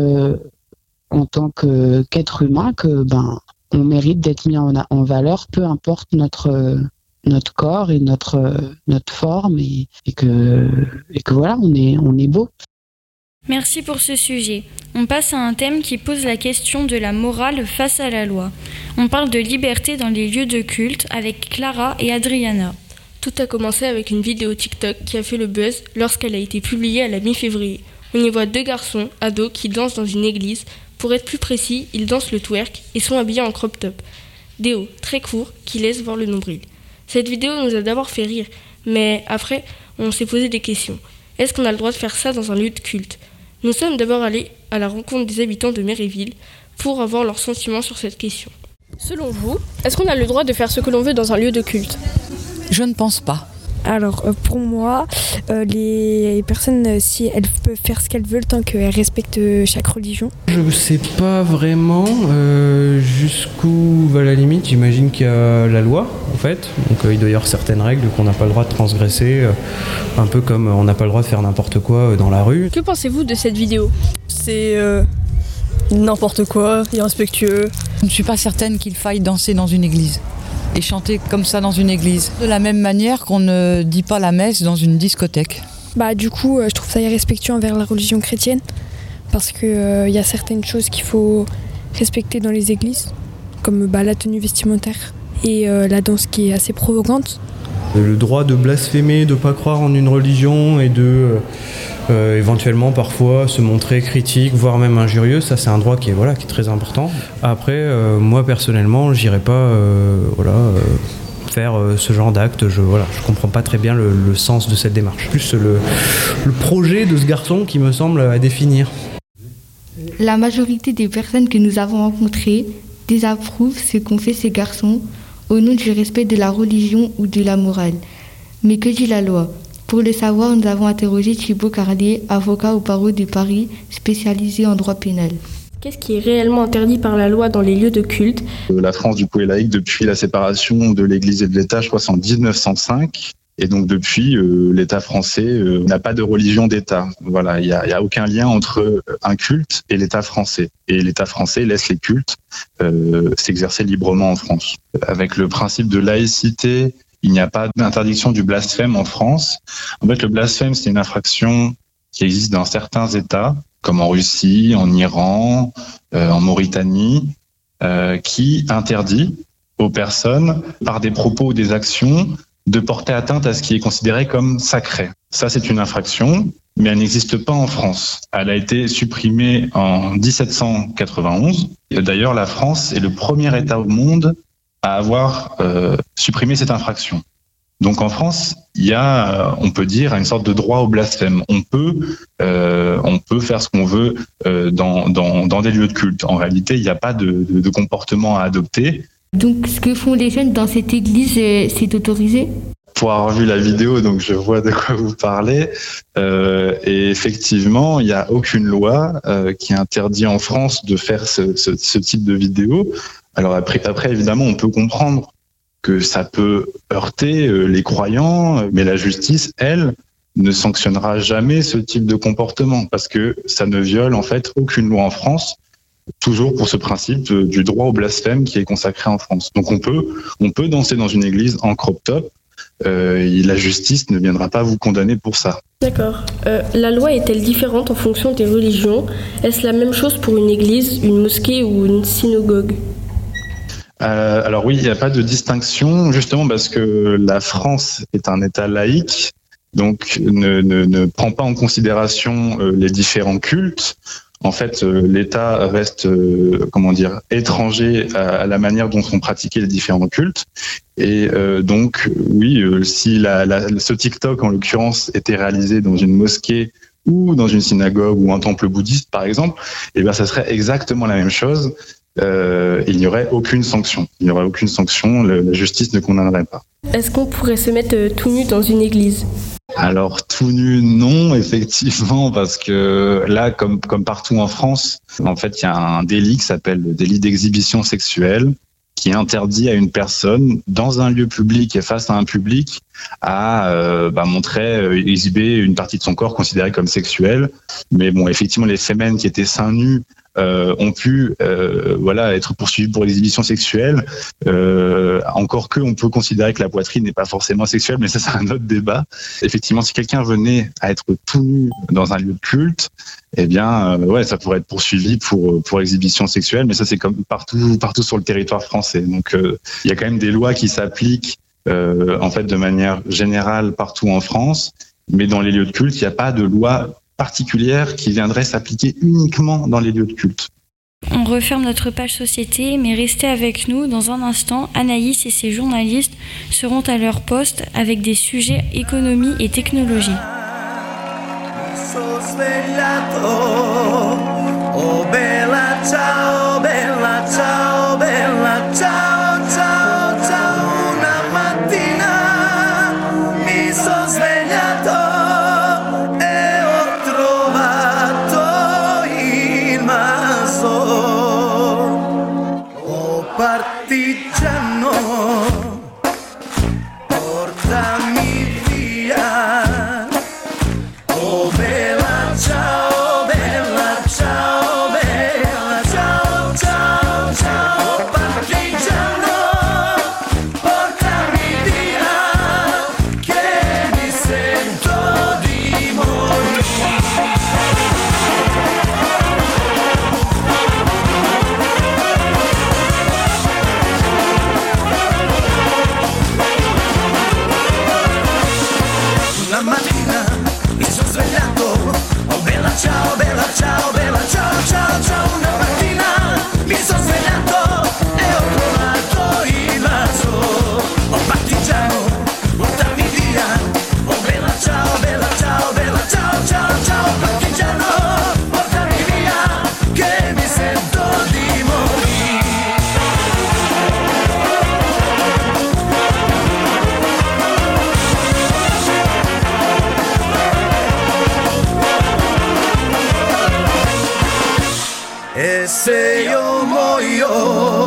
en tant que qu'être humain que ben on mérite d'être mis en, valeur, peu importe notre notre corps et notre notre forme et, que et que voilà, on est on est beau. Merci pour ce sujet. On passe à un thème qui pose la question de la morale face à la loi. On parle de liberté dans les lieux de culte avec Clara et Adriana. Tout a commencé avec une vidéo TikTok qui a fait le buzz lorsqu'elle a été publiée à la mi-février. On y voit deux garçons, ados, qui dansent dans une église pour être plus précis, ils dansent le twerk et sont habillés en crop top. Des hauts très courts qui laissent voir le nombril. Cette vidéo nous a d'abord fait rire, mais après, on s'est posé des questions. Est-ce qu'on a le droit de faire ça dans un lieu de culte? Nous sommes d'abord allés à la rencontre des habitants de Méréville pour avoir leurs sentiments sur cette question. Selon vous, est-ce qu'on a le droit de faire ce que l'on veut dans un lieu de culte? Je ne pense pas. Alors euh, pour moi, euh, les personnes, euh, si elles peuvent faire ce qu'elles veulent tant qu'elles respectent chaque religion. Je sais pas vraiment euh, jusqu'où va la limite. J'imagine qu'il y a la loi en fait. Donc euh, il doit y avoir certaines règles qu'on n'a pas le droit de transgresser. euh, un peu comme on n'a pas le droit de faire n'importe quoi euh, dans la rue. Que pensez-vous de cette vidéo? C'est euh, n'importe quoi, irrespectueux. Je ne suis pas certaine qu'il faille danser dans une église et chanter comme ça dans une église. De la même manière qu'on ne dit pas la messe dans une discothèque. Bah du coup, euh, je trouve ça irrespectueux envers la religion chrétienne parce que euh, y a certaines choses qu'il faut respecter dans les églises, comme bah, la tenue vestimentaire et euh, la danse qui est assez provocante. Le droit de blasphémer, de pas croire en une religion et de euh, euh, éventuellement parfois se montrer critique, voire même injurieux, ça c'est un droit qui est voilà qui est très important. Après, euh, moi personnellement, j'irai pas euh, voilà euh, faire euh, ce genre d'acte. Je voilà, je comprends pas très bien le, le sens de cette démarche. Plus le, le projet de ce garçon qui me semble à définir. La majorité des personnes que nous avons rencontrées désapprouvent ce qu'ont fait ces garçons au nom du respect de la religion ou de la morale. Mais que dit la loi? Pour le savoir, nous avons interrogé Thibaut Carlier, avocat au barreau de Paris, spécialisé en droit pénal. Qu'est-ce qui est réellement interdit par la loi dans les lieux de culte? La France, du coup, est laïque depuis la séparation de l'Église et de l'État, je crois, c'est en 1905. Et donc depuis, euh, l'État français euh, n'a pas de religion d'État. Voilà, il n'y a, a aucun lien entre euh, un culte et l'État français. Et l'État français laisse les cultes euh, s'exercer librement en France. Avec le principe de laïcité, il n'y a pas d'interdiction du blasphème en France. En fait, le blasphème, c'est une infraction qui existe dans certains États, comme en Russie, en Iran, euh, en Mauritanie, euh, qui interdit aux personnes, par des propos ou des actions, de porter atteinte à ce qui est considéré comme sacré. Ça, c'est une infraction, mais elle n'existe pas en France. Elle a été supprimée en 1791. Et D'ailleurs, la France est le premier État au monde à avoir euh, supprimé cette infraction. Donc en France, il y a, euh, on peut dire, une sorte de droit au blasphème. On peut, euh, on peut faire ce qu'on veut dans, dans, des lieux de culte. En réalité, il n'y a pas de comportement à adopter. Donc ce que font les jeunes dans cette église, euh, c'est autorisé pour avoir vu la vidéo, donc je vois de quoi vous parlez. Euh, et effectivement, il n'y a aucune loi euh, qui interdit en France de faire ce, type de vidéo. Alors après, après, évidemment, on peut comprendre que ça peut heurter les croyants, mais la justice, elle, ne sanctionnera jamais ce type de comportement parce que ça ne viole en fait aucune loi en France toujours pour ce principe du droit au blasphème qui est consacré en France. Donc on peut, on peut danser dans une église en crop top. euh, la justice ne viendra pas vous condamner pour ça. D'accord. Euh, la loi est-elle différente en fonction des religions? Est-ce la même chose pour une église, une mosquée ou une synagogue? Euh, alors oui, il n'y a pas de distinction, justement parce que la France est un État laïque, donc ne, ne, ne prend pas en considération les différents cultes. En fait, euh, l'État reste, euh, comment dire, étranger à, la manière dont sont pratiqués les différents cultes. Et euh, donc, oui, si la, la- ce TikTok, en l'occurrence, était réalisé dans une mosquée ou dans une synagogue ou un temple bouddhiste, par exemple, eh ben, ça serait exactement la même chose. Euh, il n'y aurait aucune sanction. Il n'y aurait aucune sanction. la justice ne condamnerait pas. Est-ce qu'on pourrait se mettre euh, tout nu dans une église? Alors tout nu, non, effectivement, parce que là, comme partout en France, en fait, il y a un délit qui s'appelle le délit d'exhibition sexuelle, qui interdit à une personne dans un lieu public et face à un public à euh, bah, montrer, euh, exhiber une partie de son corps considérée comme sexuelle. Mais bon, effectivement, les femmes qui étaient seins nus ont pu euh, voilà être poursuivis pour l'exhibition sexuelle. Euh, encore que on peut considérer que la poitrine n'est pas forcément sexuelle, mais ça c'est un autre débat. Effectivement, si quelqu'un venait à être tout nu dans un lieu de culte, eh bien, euh, ouais, ça pourrait être poursuivi pour pour exhibition sexuelle, mais ça c'est comme partout partout sur le territoire français. Donc euh, il y a quand même des lois qui s'appliquent euh, en fait de manière générale partout en France, mais dans les lieux de culte, il n'y a pas de loi particulière qui viendrait s'appliquer uniquement dans les lieux de culte. On referme notre page société, mais restez avec nous. Dans un instant, Anaïs et ses journalistes seront à leur poste avec des sujets économie et technologie. oh.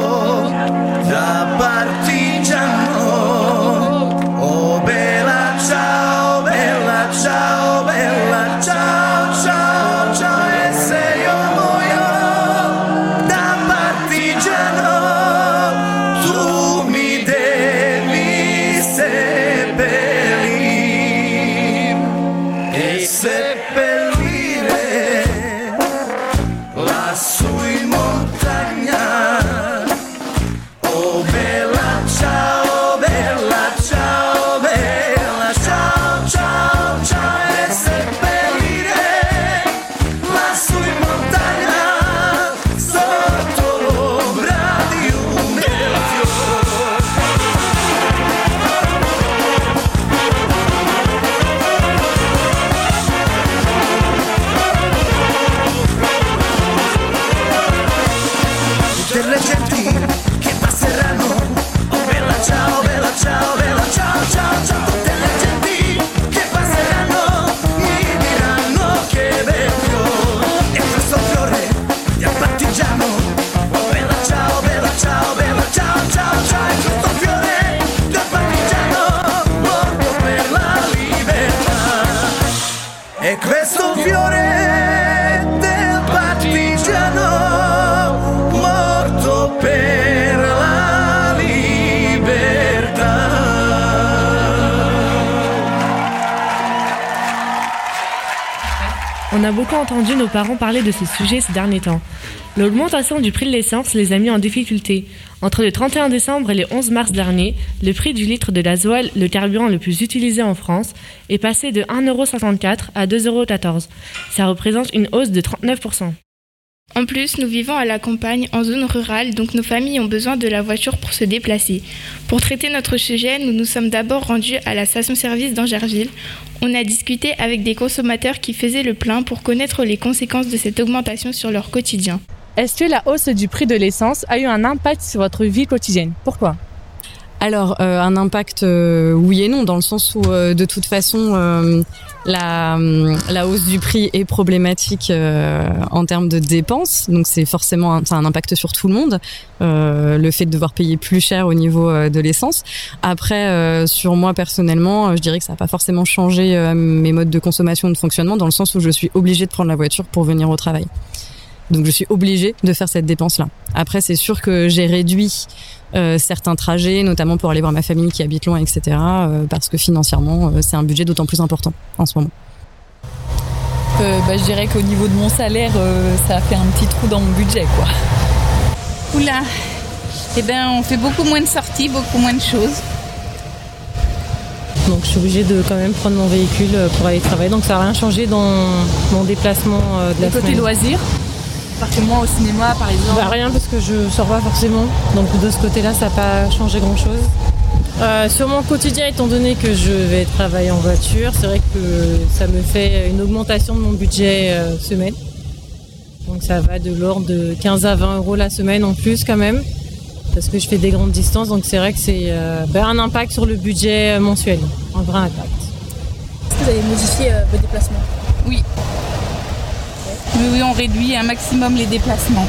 Beaucoup entendu nos parents parler de ces sujets ces derniers temps. L'augmentation du prix de l'essence les a mis en difficulté. Entre le 31 décembre et le 11 mars dernier, le prix du litre de gasoil, le carburant le plus utilisé en France, est passé de 1,64€ à 2,14€. Ça représente une hausse de 39%. En plus, nous vivons à la campagne, en zone rurale, donc nos familles ont besoin de la voiture pour se déplacer. Pour traiter notre sujet, nous nous sommes d'abord rendus à la station-service d'Angerville. On a discuté avec des consommateurs qui faisaient le plein pour connaître les conséquences de cette augmentation sur leur quotidien. Est-ce que la hausse du prix de l'essence a eu un impact sur votre vie quotidienne? Pourquoi? Alors, euh, un impact, euh, oui et non, dans le sens où, euh, de toute façon, euh, la, hum, la hausse du prix est problématique euh, en termes de dépenses. Donc, c'est forcément un, un impact sur tout le monde, euh, le fait de devoir payer plus cher au niveau euh, de l'essence. Après, euh, sur moi personnellement, euh, je dirais que ça n'a pas forcément changé euh, mes modes de consommation, de fonctionnement, dans le sens où je suis obligée de prendre la voiture pour venir au travail. Donc je suis obligée de faire cette dépense-là. Après, c'est sûr que j'ai réduit euh, certains trajets, notamment pour aller voir ma famille qui habite loin, etc. euh, parce que financièrement, euh, c'est un budget d'autant plus important en ce moment. Euh, bah, je dirais qu'au niveau de mon salaire, euh, ça a fait un petit trou dans mon budget, quoi. Oula, eh ben, on fait beaucoup moins de sorties, beaucoup moins de choses. Donc je suis obligée de quand même prendre mon véhicule pour aller travailler. Donc ça n'a rien changé dans mon déplacement euh, de la côté semaine. loisirs Partez moi au cinéma, par exemple Bah, rien parce que je sors pas forcément. Donc de ce côté-là, ça n'a pas changé grand-chose. Euh, sur mon quotidien, étant donné que je vais travailler en voiture, c'est vrai que ça me fait une augmentation de mon budget euh, semaine. Donc ça va de l'ordre de 15 à 20 euros la semaine en plus quand même, parce que je fais des grandes distances. Donc c'est vrai que c'est euh, ben, un impact sur le budget mensuel, un vrai impact. Est-ce que vous avez modifié euh, vos déplacements? Oui. Oui, on réduit un maximum les déplacements.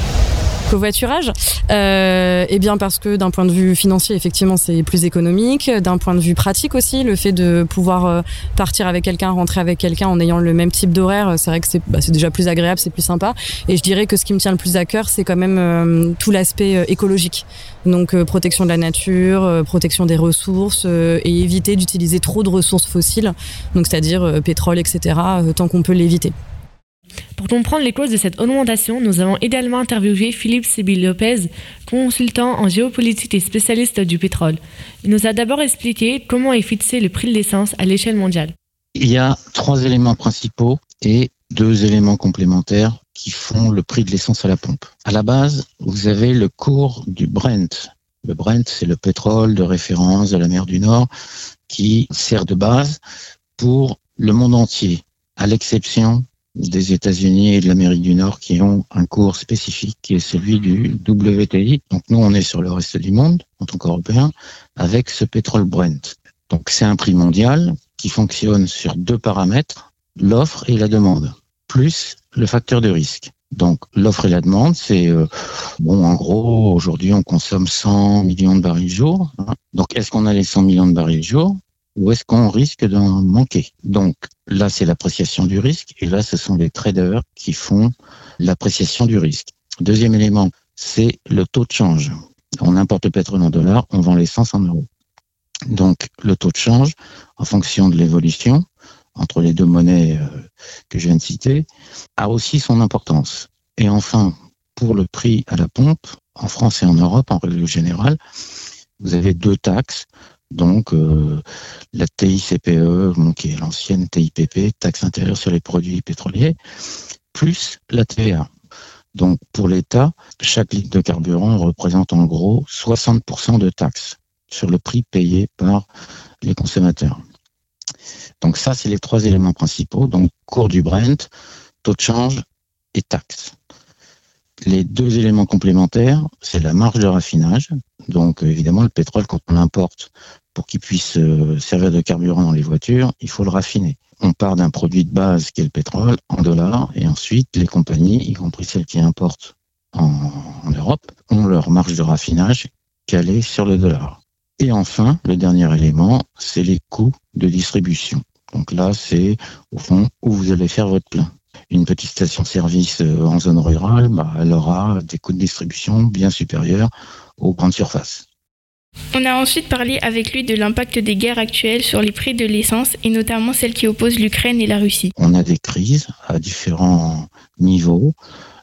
covoiturage euh, Eh bien parce que d'un point de vue financier, effectivement, c'est plus économique. D'un point de vue pratique aussi, le fait de pouvoir euh, partir avec quelqu'un, rentrer avec quelqu'un en ayant le même type d'horaire, c'est vrai que c'est bah, c'est déjà plus agréable, c'est plus sympa. Et je dirais que ce qui me tient le plus à cœur, c'est quand même euh, tout l'aspect euh, écologique. Donc euh, protection de la nature, euh, protection des ressources euh, et éviter d'utiliser trop de ressources fossiles, donc c'est-à-dire euh, pétrole, etc. euh, tant qu'on peut l'éviter. Pour comprendre les causes de cette augmentation, nous avons également interviewé Philippe Sibyl Lopez, consultant en géopolitique et spécialiste du pétrole. Il nous a d'abord expliqué comment est fixé le prix de l'essence à l'échelle mondiale. Il y a trois éléments principaux et deux éléments complémentaires qui font le prix de l'essence à la pompe. À la base, vous avez le cours du Brent. Le Brent, c'est le pétrole de référence de la mer du Nord qui sert de base pour le monde entier, à l'exception des États-Unis et de l'Amérique du Nord qui ont un cours spécifique qui est celui du WTI. Donc nous, on est sur le reste du monde, en tant qu'Européens, avec ce pétrole Brent. Donc c'est un prix mondial qui fonctionne sur deux paramètres, l'offre et la demande, plus le facteur de risque. Donc l'offre et la demande, c'est euh, bon en gros aujourd'hui on consomme 100 millions de barils jour. hein. Donc est-ce qu'on a les 100 millions de barils jour? Ou est-ce qu'on risque d'en manquer? Donc là c'est l'appréciation du risque et là ce sont les traders qui font l'appréciation du risque. Deuxième élément, c'est le taux de change. On importe le pétrole en dollars, on vend l'essence en euros. Donc le taux de change, en fonction de l'évolution entre les deux monnaies euh, que je viens de citer, a aussi son importance. Et enfin, pour le prix à la pompe, en France et en Europe, en règle générale, vous avez deux taxes. Donc euh, la TICPE, bon, qui est l'ancienne TIPP, taxe intérieure sur les produits pétroliers, plus la TVA. Donc pour l'État, chaque litre de carburant représente en gros 60% de taxes sur le prix payé par les consommateurs. Donc ça, c'est les trois éléments principaux. Donc cours du Brent, taux de change et taxes. Les deux éléments complémentaires, c'est la marge de raffinage. Donc euh, évidemment, le pétrole, quand on l'importe pour qu'il puisse euh, servir de carburant dans les voitures, il faut le raffiner. On part d'un produit de base qui est le pétrole en dollars et ensuite les compagnies, y compris celles qui importent en, en Europe, ont leur marge de raffinage calée sur le dollar. Et enfin, le dernier élément, c'est les coûts de distribution. Donc là, c'est au fond où vous allez faire votre plein. Une petite station-service euh, en zone rurale, bah, elle aura des coûts de distribution bien supérieurs aux grandes surfaces. On a ensuite parlé avec lui de l'impact des guerres actuelles sur les prix de l'essence et notamment celle qui oppose l'Ukraine et la Russie. On a des crises à différents niveaux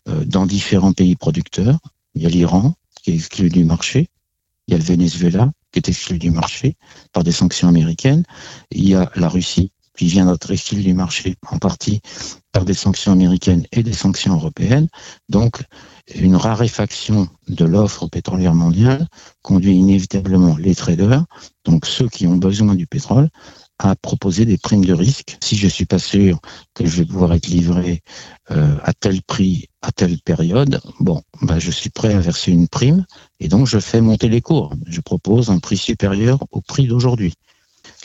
euh, dans différents pays producteurs. Il y a l'Iran qui est exclu du marché. Il y a le Venezuela qui est exclu du marché par des sanctions américaines. Il y a la Russie qui vient d'être exclue du marché en partie par des sanctions américaines et des sanctions européennes. Donc, une raréfaction de l'offre pétrolière mondiale conduit inévitablement les traders, donc ceux qui ont besoin du pétrole, à proposer des primes de risque. Si je suis pas sûr que je vais pouvoir être livré euh, à tel prix à telle période, bon, bah, je suis prêt à verser une prime et donc je fais monter les cours. Je propose un prix supérieur au prix d'aujourd'hui.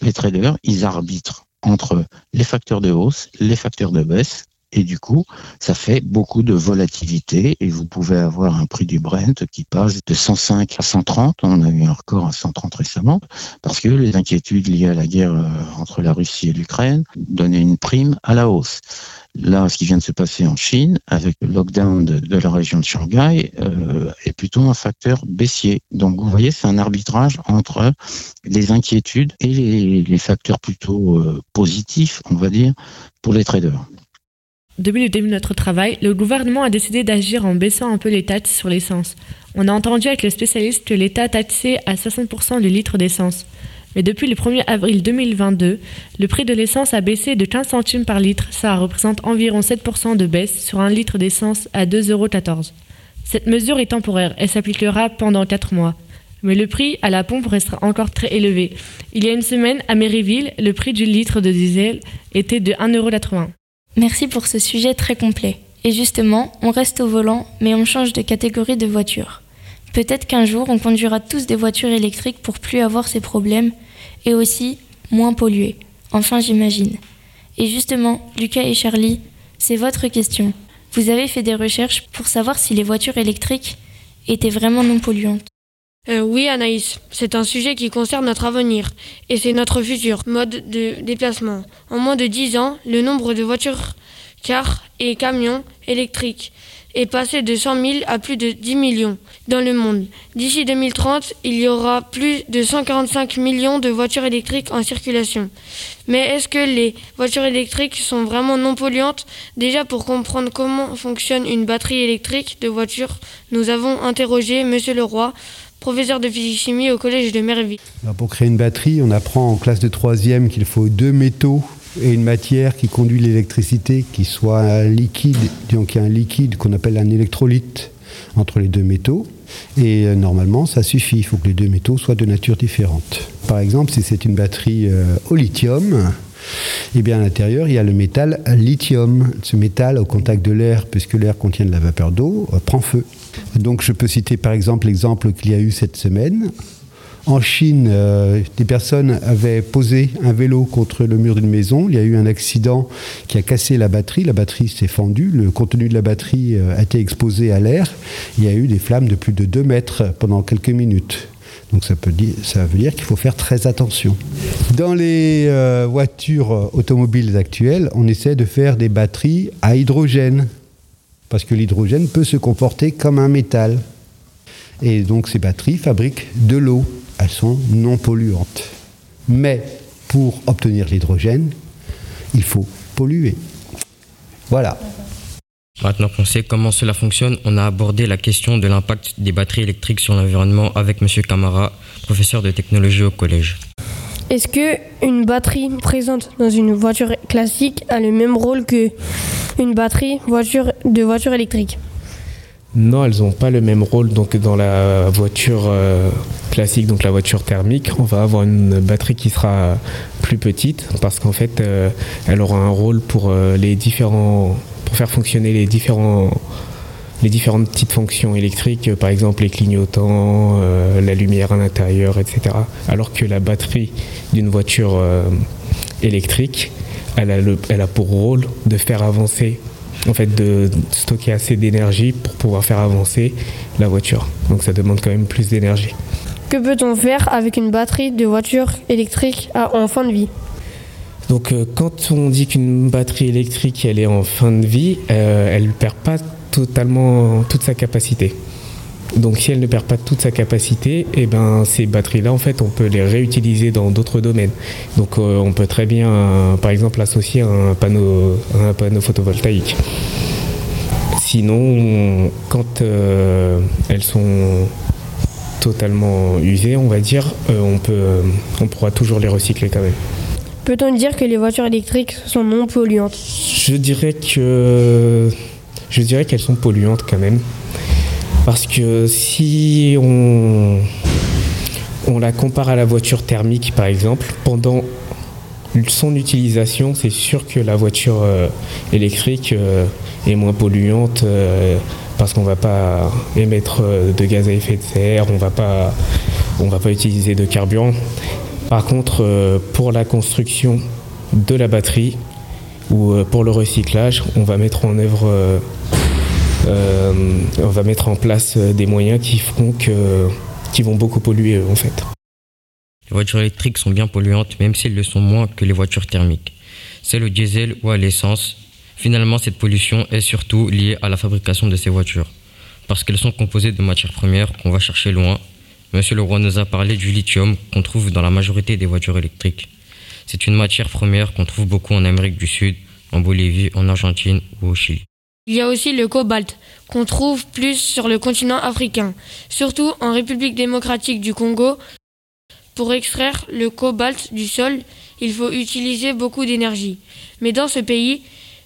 Les traders, ils arbitrent entre les facteurs de hausse, les facteurs de baisse et du coup, ça fait beaucoup de volatilité et vous pouvez avoir un prix du Brent qui passe de 105 à 130. On a eu un record à 130 récemment parce que les inquiétudes liées à la guerre euh, entre la Russie et l'Ukraine donnaient une prime à la hausse. Là, ce qui vient de se passer en Chine, avec le lockdown de, la région de Shanghai, euh, est plutôt un facteur baissier. Donc, vous voyez, c'est un arbitrage entre les inquiétudes et les, les facteurs plutôt euh, positifs, on va dire, pour les traders. Depuis le début de notre travail, le gouvernement a décidé d'agir en baissant un peu les taxes sur l'essence. On a entendu avec le spécialiste que l'État taxait à 60% le litre d'essence. Mais depuis le 1er avril 2022, le prix de l'essence a baissé de 15 centimes par litre. Ça représente environ 7% de baisse sur un litre d'essence à 2,14 euros. Cette mesure est temporaire et s'appliquera pendant 4 mois. Mais le prix à la pompe restera encore très élevé. Il y a une semaine, à Maryville, le prix du litre de diesel était de 1,80€. Merci pour ce sujet très complet. Et justement, on reste au volant, mais on change de catégorie de voiture. Peut-être qu'un jour, on conduira tous des voitures électriques pour plus avoir ces problèmes et aussi moins polluer. Enfin, j'imagine. Et justement, Lucas et Charlie, c'est votre question. Vous avez fait des recherches pour savoir si les voitures électriques étaient vraiment non polluantes euh, oui, Anaïs, c'est un sujet qui concerne notre avenir et c'est notre futur mode de déplacement. En moins de 10 ans, le nombre de voitures, cars et camions électriques est passé de 100 000 à plus de 10 millions dans le monde. D'ici 2030, il y aura plus de 145 millions de voitures électriques en circulation. Mais est-ce que les voitures électriques sont vraiment non polluantes? Déjà, pour comprendre comment fonctionne une batterie électrique de voiture, nous avons interrogé Monsieur Leroy, professeur de physique-chimie au collège de Merville. Pour créer une batterie, on apprend en classe de troisième qu'il faut deux métaux et une matière qui conduit l'électricité, qui soit un liquide, donc il y a un liquide qu'on appelle un électrolyte entre les deux métaux. Et euh, normalement, ça suffit. Il faut que les deux métaux soient de nature différente. Par exemple, si c'est une batterie euh, au lithium, eh bien à l'intérieur, il y a le métal lithium. Ce métal, au contact de l'air, puisque l'air contient de la vapeur d'eau, euh, prend feu. Donc je peux citer par exemple l'exemple qu'il y a eu cette semaine. En Chine, euh, des personnes avaient posé un vélo contre le mur d'une maison. Il y a eu un accident qui a cassé la batterie. La batterie s'est fendue. Le contenu de la batterie euh, a été exposé à l'air. Il y a eu des flammes de plus de 2 mètres pendant quelques minutes. Donc ça, peut dire, ça veut dire qu'il faut faire très attention. Dans les euh, voitures automobiles actuelles, on essaie de faire des batteries à hydrogène parce que l'hydrogène peut se comporter comme un métal. Et donc ces batteries fabriquent de l'eau. Elles sont non polluantes. Mais pour obtenir l'hydrogène, il faut polluer. Voilà. Maintenant qu'on sait comment cela fonctionne, on a abordé la question de l'impact des batteries électriques sur l'environnement avec M. Camara, professeur de technologie au collège. Est-ce que une batterie présente dans une voiture classique a le même rôle que une batterie voiture de voiture électrique? Non, elles n'ont pas le même rôle. Donc dans la voiture euh, classique, donc la voiture thermique, on va avoir une batterie qui sera plus petite parce qu'en fait, euh, elle aura un rôle pour euh, les différents, pour faire fonctionner les différents les différentes petites fonctions électriques, par exemple les clignotants, euh, la lumière à l'intérieur, etc. Alors que la batterie d'une voiture euh, électrique, elle a, pour rôle de faire avancer, en fait, de stocker assez d'énergie pour pouvoir faire avancer la voiture. Donc ça demande quand même plus d'énergie. Que peut-on faire avec une batterie de voiture électrique en fin de vie? Donc euh, quand on dit qu'une batterie électrique est en fin de vie, euh, elle ne perd pas totalement toute sa capacité. Donc si elle ne perd pas toute sa capacité, et ben ces batteries-là en fait on peut les réutiliser dans d'autres domaines. Donc euh, on peut très bien par exemple l'associer à un panneau, photovoltaïque. Sinon, quand elles sont totalement usées, on va dire, on pourra toujours les recycler quand même. Peut-on dire que les voitures électriques sont non polluantes? Je dirais que je dirais qu'elles sont polluantes quand même, parce que si on on la compare à la voiture thermique par exemple, pendant son utilisation, c'est sûr que la voiture euh, électrique euh, est moins polluante euh, parce qu'on va pas émettre de gaz à effet de serre, on on va pas utiliser de carburant. Par contre, euh, pour la construction de la batterie ou euh, pour le recyclage, on va mettre en œuvre, euh, on va mettre en place des moyens qui feront que, qui vont beaucoup polluer en fait. Les voitures électriques sont bien polluantes, même si elles le sont moins que les voitures thermiques. Celles au diesel ou à l'essence, finalement cette pollution est surtout liée à la fabrication de ces voitures, parce qu'elles sont composées de matières premières qu'on va chercher loin. Monsieur Leroy nous a parlé du lithium qu'on trouve dans la majorité des voitures électriques. C'est une matière première qu'on trouve beaucoup en Amérique du Sud, en Bolivie, en Argentine ou au Chili. Il y a aussi le cobalt, qu'on trouve plus sur le continent africain, surtout en République démocratique du Congo. Pour extraire le cobalt du sol, il faut utiliser beaucoup d'énergie. Mais dans ce pays,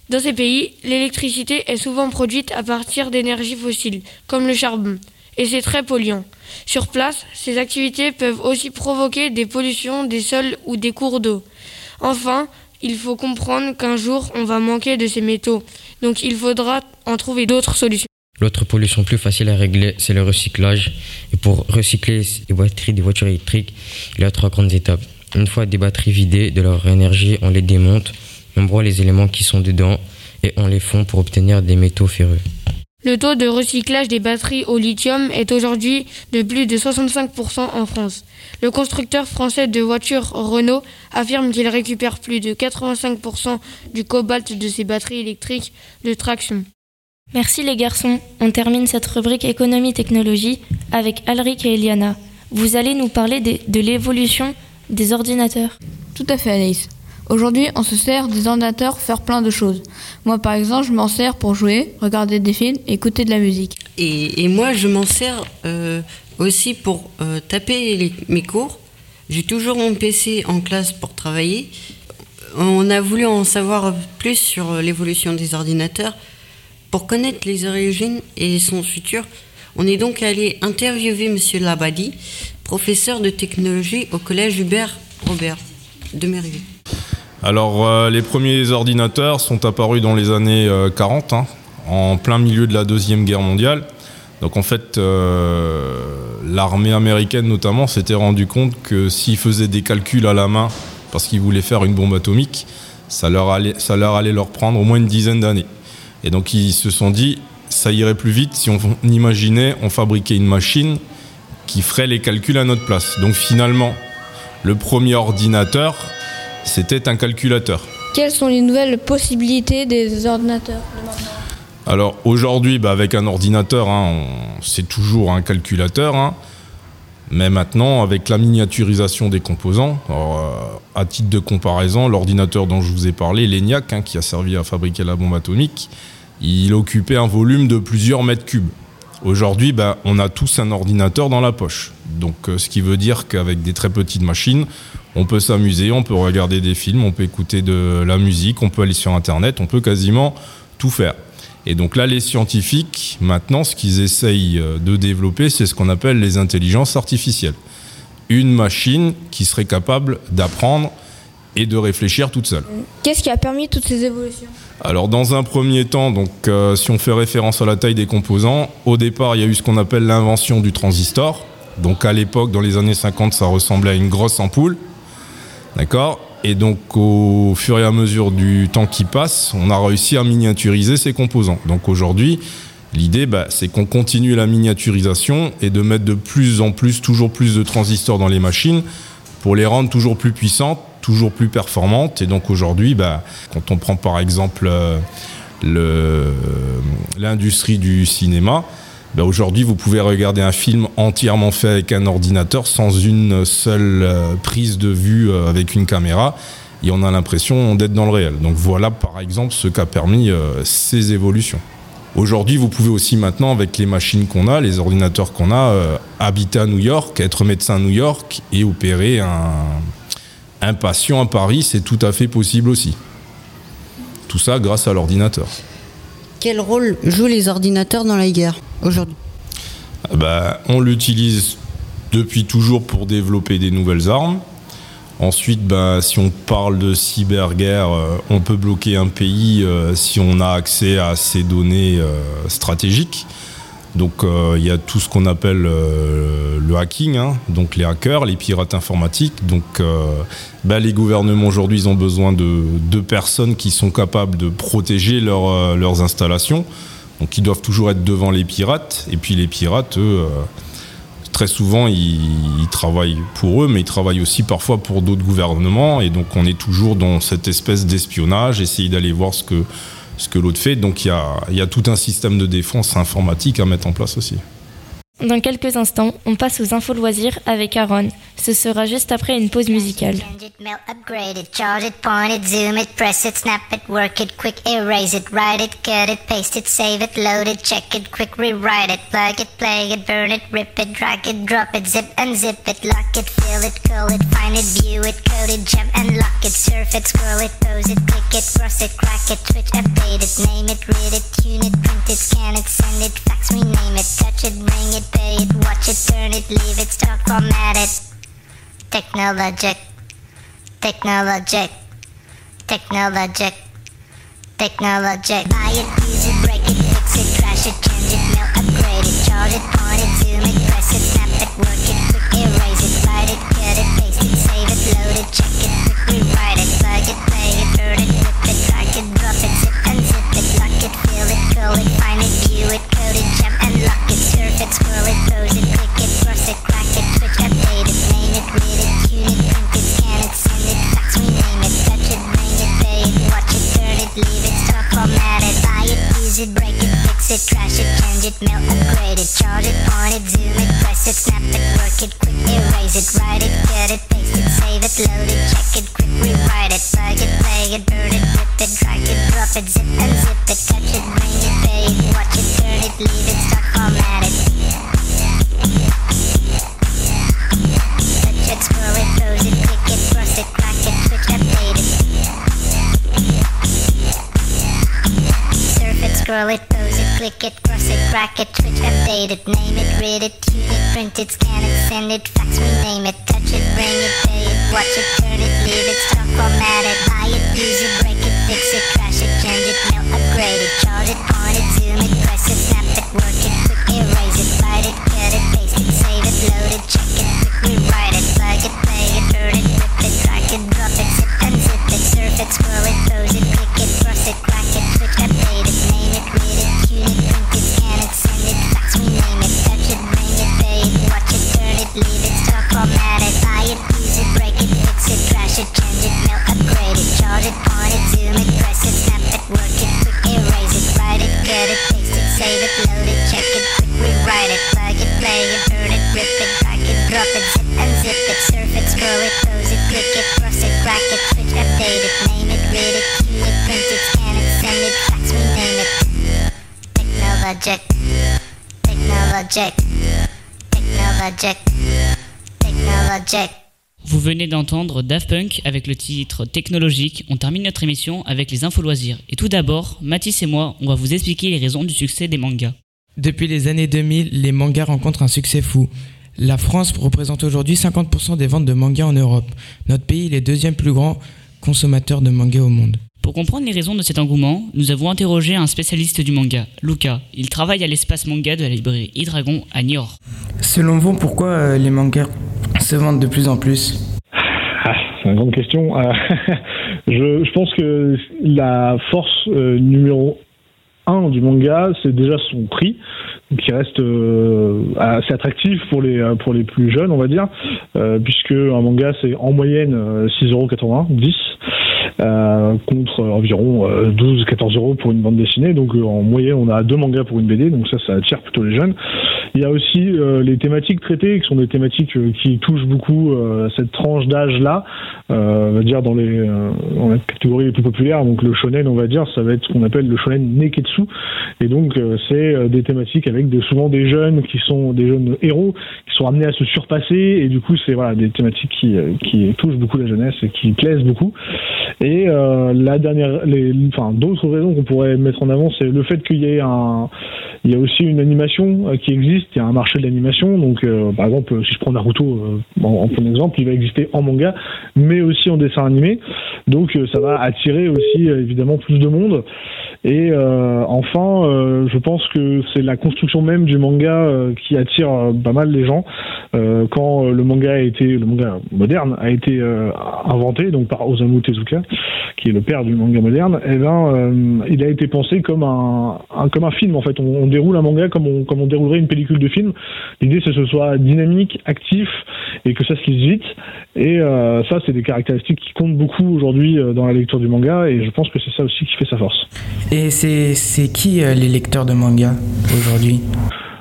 dans ces pays, l'électricité est souvent produite à partir d'énergies fossiles, comme le charbon, et c'est très polluant. Sur place, ces activités peuvent aussi provoquer des pollutions des sols ou des cours d'eau. Enfin, il faut comprendre qu'un jour, on va manquer de ces métaux, donc il faudra en trouver d'autres solutions. L'autre pollution plus facile à régler, c'est le recyclage. Et pour recycler les batteries des voitures électriques, il y a trois grandes étapes. Une fois des batteries vidées de leur énergie, on les démonte, on broie les éléments qui sont dedans et on les fond pour obtenir des métaux ferreux. Le taux de recyclage des batteries au lithium est aujourd'hui de plus de 65% en France. Le constructeur français de voitures Renault affirme qu'il récupère plus de 85% du cobalt de ses batteries électriques de traction. Merci les garçons. On termine cette rubrique économie-technologie avec Alric et Eliana. Vous allez nous parler de, de l'évolution des ordinateurs. Tout à fait, Anaïs. Aujourd'hui, on se sert des ordinateurs pour faire plein de choses. Moi, par exemple, je m'en sers pour jouer, regarder des films, écouter de la musique. Et, moi, je m'en sers euh, aussi pour euh, taper les- mes cours. J'ai toujours mon PC en classe pour travailler. On a voulu en savoir plus sur l'évolution des ordinateurs. Pour connaître les origines et son futur, on est donc allé interviewer Monsieur Labadi, professeur de technologie au collège Hubert Robert de Mérieux. Alors, euh, les premiers ordinateurs sont apparus dans les années euh, 40, hein, en plein milieu de la Deuxième Guerre mondiale. Donc, en fait, euh, l'armée américaine, notamment, s'était rendu compte que s'ils faisaient des calculs à la main, parce qu'ils voulaient faire une bombe atomique, ça leur allait, ça leur, allait leur prendre au moins une dizaine d'années. Et donc, ils se sont dit, ça irait plus vite si on imaginait, on fabriquait une machine qui ferait les calculs à notre place. Donc, finalement, le premier ordinateur, c'était un calculateur. Quelles sont les nouvelles possibilités des ordinateurs de maintenant Alors aujourd'hui, bah, avec un ordinateur, hein, c'est toujours un calculateur. hein. mais maintenant, avec la miniaturisation des composants, alors, euh, à titre de comparaison, l'ordinateur dont je vous ai parlé, l'ENIAC, hein, qui a servi à fabriquer la bombe atomique, il occupait un volume de plusieurs mètres cubes. Aujourd'hui, bah, on a tous un ordinateur dans la poche. Donc, euh, ce qui veut dire qu'avec des très petites machines, on peut s'amuser, on peut regarder des films, on peut écouter de la musique, on peut aller sur Internet, on peut quasiment tout faire. Et donc là, les scientifiques, maintenant, ce qu'ils essayent euh, de développer, c'est ce qu'on appelle les intelligences artificielles. Une machine qui serait capable d'apprendre et de réfléchir toute seule. Qu'est-ce qui a permis toutes ces évolutions? Alors dans un premier temps, donc euh, si on fait référence à la taille des composants, au départ il y a eu ce qu'on appelle l'invention du transistor. Donc à l'époque, dans les années 50, ça ressemblait à une grosse ampoule. D'accord Et donc au fur et à mesure du temps qui passe, on a réussi à miniaturiser ces composants. Donc aujourd'hui, l'idée bah, c'est qu'on continue la miniaturisation et de mettre de plus en plus, toujours plus de transistors dans les machines pour les rendre toujours plus puissantes, toujours plus performantes. Et donc aujourd'hui, bah, quand on prend par exemple euh, l'industrie du cinéma, bah, aujourd'hui vous pouvez regarder un film entièrement fait avec un ordinateur sans une seule euh, prise de vue euh, avec une caméra. Et on a l'impression d'être dans le réel. Donc voilà par exemple ce qu'a permis euh, ces évolutions. Aujourd'hui, vous pouvez aussi maintenant, avec les machines qu'on a, les ordinateurs qu'on a, habiter à New York, être médecin à New York et opérer un patient à Paris, c'est tout à fait possible aussi. Tout ça grâce à l'ordinateur. Quel rôle jouent les ordinateurs dans la guerre? Aujourd'hui Ah bah, on l'utilise depuis toujours pour développer des nouvelles armes. Ensuite, bah, si on parle de cyberguerre, euh, on peut bloquer un pays euh, si on a accès à ces données euh, stratégiques. Donc euh, il y a tout ce qu'on appelle le hacking, hein. donc les hackers, les pirates informatiques. Donc bah, les gouvernements aujourd'hui ont besoin de, personnes qui sont capables de protéger leur, leurs installations. Donc ils doivent toujours être devant les pirates. Et puis les pirates, eux, euh, très souvent ils, travaillent pour eux, mais ils travaillent aussi parfois pour d'autres gouvernements. Et donc on est toujours dans cette espèce d'espionnage, essayer d'aller voir ce que, l'autre fait. Donc il y a tout un système de défense informatique à mettre en place aussi. Dans quelques instants, on passe aux infos loisirs avec Aaron. Ce sera juste après une pause musicale. it, pay it, watch it, turn it, leave it, start format it. Technologic, technologic, technologic, technologic. Buy it, use it, break it, fix it, crash it, change it, mail, upgrade it, charge it, it, it, it, pick it, it, crack it, switch, it, name it, read it, tune it, print it, scan it, fax, rename it, touch it, it, it, watch it, turn it, leave it, format it, buy it, use it, break it, fix it, trash it, change it, melt, upgrade it, charge it, point it, zoom it, press it, snap it, work it, quick, erase it, write it, it, paste it, save it, load it, check it, quick, rewrite it, plug it, play it, burn it, it, it, drop it, zip, unzip it, touch it, bring it, pay it, watch it, turn it, leave it, stop, format it. Surf it, pose it, click it, cross it, crack it, switch, update it, name it, read it, tune it, print it, scan it, send it, fax, rename it, touch it, bring it, pay it, watch it, turn it, leave it, stop, format it, buy it, use it, break it, fix it, crash it, change it, mail, upgrade it, charge it, technologic, technologic, technologic. Vous venez d'entendre Daft Punk avec le titre Technologique. On termine notre émission avec les infos loisirs. Et tout d'abord, Mathis et moi, on va vous expliquer les raisons du succès des mangas. Depuis les années 2000, les mangas rencontrent un succès fou. La France représente aujourd'hui 50% des ventes de mangas en Europe. Notre pays est le deuxième plus grand consommateur de mangas au monde. Pour comprendre les raisons de cet engouement, nous avons interrogé un spécialiste du manga, Luca. Il travaille à l'espace manga de la librairie e-Dragon à Niort. Selon vous, pourquoi euh, les mangas se vendent de plus en plus? Ah, c'est une grande question. Euh, je, je pense que la force euh, numéro un du manga, c'est déjà son prix, qui reste euh, assez attractif pour les pour les plus jeunes, on va dire, euh, puisque un manga c'est en moyenne euh, 6,80€, 10 euh, contre environ 12-14 euros pour une bande dessinée. Donc euh, en moyenne, on a deux mangas pour une BD, donc ça, ça attire plutôt les jeunes. Il y a aussi euh, les thématiques traitées, qui sont des thématiques euh, qui touchent beaucoup euh, cette tranche d'âge-là, on va dire dans les dans la catégorie les plus populaires. Donc le shonen, on va dire, ça va être ce qu'on appelle le shonen neketsu, et donc c'est des thématiques avec des, souvent des jeunes qui sont des jeunes héros qui sont amenés à se surpasser, et du coup c'est voilà des thématiques qui qui touchent beaucoup la jeunesse et qui plaisent beaucoup. Et euh, la dernière, les, enfin d'autres raisons qu'on pourrait mettre en avant, c'est le fait qu'il y ait un, il y a aussi une animation qui existe, il y a un marché de l'animation. Donc euh, par exemple, si je prends Naruto euh, en, en premier exemple, il va exister en manga, mais aussi en dessin animé. Donc euh, ça va attirer aussi évidemment plus de monde. Et enfin, je pense que c'est la construction même du manga qui attire pas mal les gens. Quand le manga a été, le manga moderne a été inventé donc par Osamu Tezuka, qui est le père du manga moderne, et ben il a été pensé comme un, comme un film en fait. On, déroule un manga comme comme on déroulerait une pellicule de film. L'idée c'est que ce soit dynamique, actif et que ça se lise vite. Et euh, ça c'est des caractéristiques qui comptent beaucoup aujourd'hui euh, dans la lecture du manga et je pense que c'est ça aussi qui fait sa force. Et c'est qui euh, les lecteurs de manga aujourd'hui?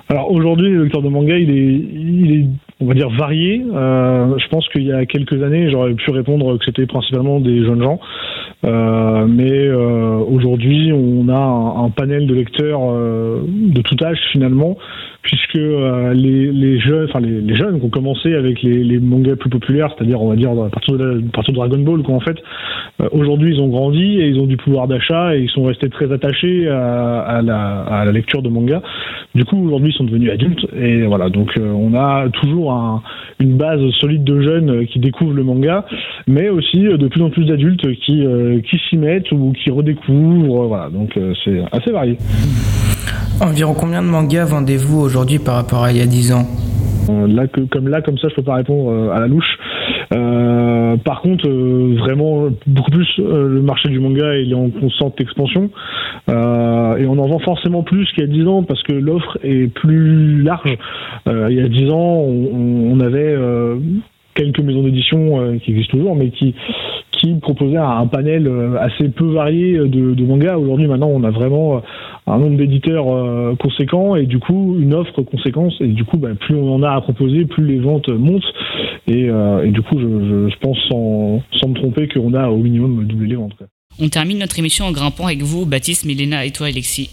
Alors aujourd'hui, le lecteur de manga, il est, il est, on va dire, varié. Euh, je pense qu'il y a quelques années, j'aurais pu répondre que c'était principalement des jeunes gens. Euh, mais euh, aujourd'hui, on a un, un panel de lecteurs de tout âge finalement, puisque euh, les, les jeunes, enfin les, les jeunes qui ont commencé avec les, les mangas plus populaires, c'est-à-dire on va dire à partir de, partir de Dragon Ball, quoi, fait, euh, aujourd'hui ils ont grandi et ils ont du pouvoir d'achat et ils sont restés très attachés à, la, à la lecture de manga. Du coup, aujourd'hui, ils sont devenus adultes et voilà. Donc, euh, on a toujours un- une base solide de jeunes qui découvrent le manga, mais aussi de plus en plus d'adultes qui qui s'y mettent ou qui redécouvrent. voilà. Donc, c'est assez varié. Environ combien de mangas vendez-vous aujourd'hui? Par rapport à il y a 10 ans Euh, Là, comme là, comme ça, je peux pas répondre euh, à la louche. Euh, par contre, vraiment beaucoup plus le marché du manga est en constante expansion et on en vend forcément plus qu'il y a 10 ans parce que l'offre est plus large. Il y a 10 ans, on, avait quelques maisons d'édition qui existent toujours, mais qui aussi proposer un, panel assez peu varié de, de mangas. Aujourd'hui, maintenant, on a vraiment un nombre d'éditeurs euh, conséquent et du coup une offre conséquente et du coup bah, plus on en a à proposer plus les ventes montent et, euh, et du coup je, je, pense sans, sans, me tromper qu'on a au minimum doublé les ventes. On termine notre émission en grimpant avec vous Baptiste, Milena et toi Alexis.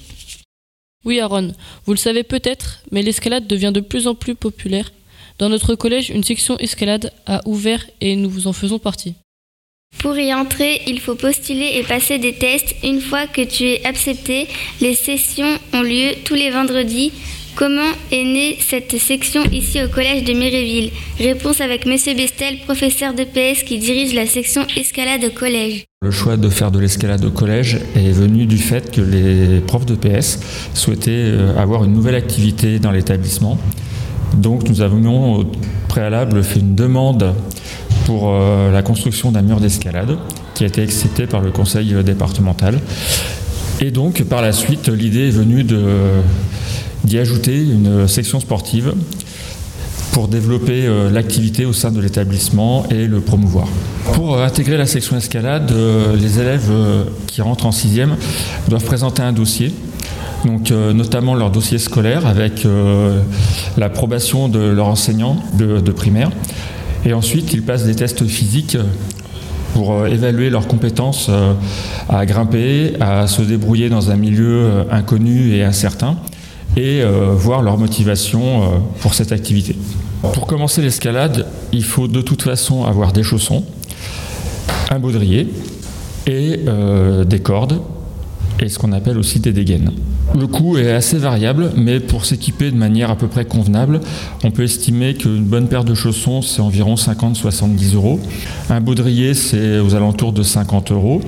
Oui Aaron, vous le savez peut-être, mais l'escalade devient de plus en plus populaire. Dans notre collège, une section escalade a ouvert et nous vous en faisons partie. Pour y entrer, il faut postuler et passer des tests. Une fois que tu es accepté, les sessions ont lieu tous les vendredis. Comment est née cette section ici au collège de Méréville? Réponse avec Monsieur Bestel, professeur de PS qui dirige la section escalade au collège. Le choix de faire de l'escalade au collège est venu du fait que les profs de PS souhaitaient euh, avoir une nouvelle activité dans l'établissement. Donc nous avions au préalable fait une demande pour euh, la construction d'un mur d'escalade qui a été accepté par le conseil départemental. Et donc par la suite, l'idée est venue d'y ajouter une section sportive pour développer euh, l'activité au sein de l'établissement et le promouvoir. Pour euh, intégrer la section escalade, les élèves qui rentrent en sixième doivent présenter un dossier donc notamment leur dossier scolaire avec l'approbation de leur enseignant de primaire, et ensuite, ils passent des tests physiques pour euh, évaluer leurs compétences euh, à grimper, à se débrouiller dans un milieu euh, inconnu et incertain, et voir leur motivation pour cette activité. Pour commencer l'escalade, il faut de toute façon avoir des chaussons, un baudrier et des cordes, et ce qu'on appelle aussi des dégaines. Le coût est assez variable, mais pour s'équiper de manière à peu près convenable, on peut estimer qu'une bonne paire de chaussons, c'est environ 50-70 euros. Un baudrier, c'est aux alentours de 50 euros.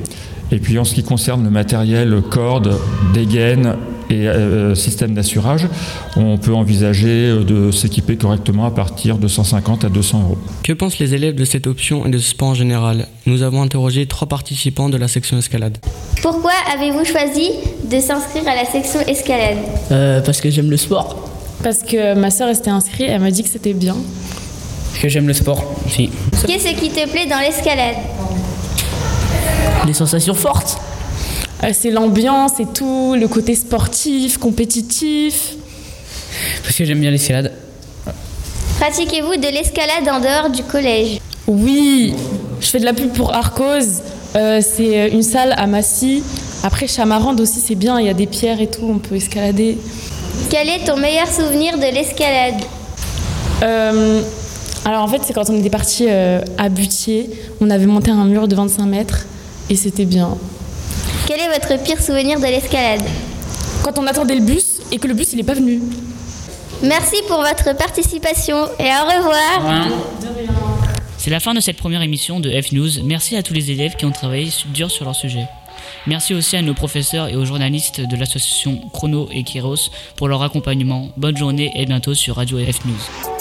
Et puis en ce qui concerne le matériel, cordes, dégaines et euh, système d'assurage, on peut envisager euh, de s'équiper correctement à partir de 150 à 200 euros. Que pensent les élèves de cette option et de ce sport en général? Nous avons interrogé trois participants de la section escalade. Pourquoi avez-vous choisi de s'inscrire à la section escalade? Euh, Parce que j'aime le sport. Parce que ma soeur était inscrite, elle m'a dit que c'était bien. Parce que j'aime le sport aussi. Qu'est-ce qui te plaît dans l'escalade? Les sensations fortes. Euh, c'est l'ambiance et tout, le côté sportif, compétitif. Parce que j'aime bien l'escalade. Pratiquez-vous de l'escalade en dehors du collège? Oui, je fais de la pub pour Arcos. Euh, c'est une salle à Massy. Après, Chamarande aussi, c'est bien, il y a des pierres et tout, on peut escalader. Quel est ton meilleur souvenir de l'escalade? Euh, Alors en fait, c'est quand on était parti à Butier, on avait monté un mur de 25 mètres et c'était bien. Quel est votre pire souvenir de l'escalade Quand on attendait le bus et que le bus il n'est pas venu. Merci pour votre participation et au revoir. C'est la fin de cette première émission de F News. Merci à tous les élèves qui ont travaillé dur sur leur sujet. Merci aussi à nos professeurs et aux journalistes de l'association Chrono et Kiros pour leur accompagnement. Bonne journée et bientôt sur Radio F News.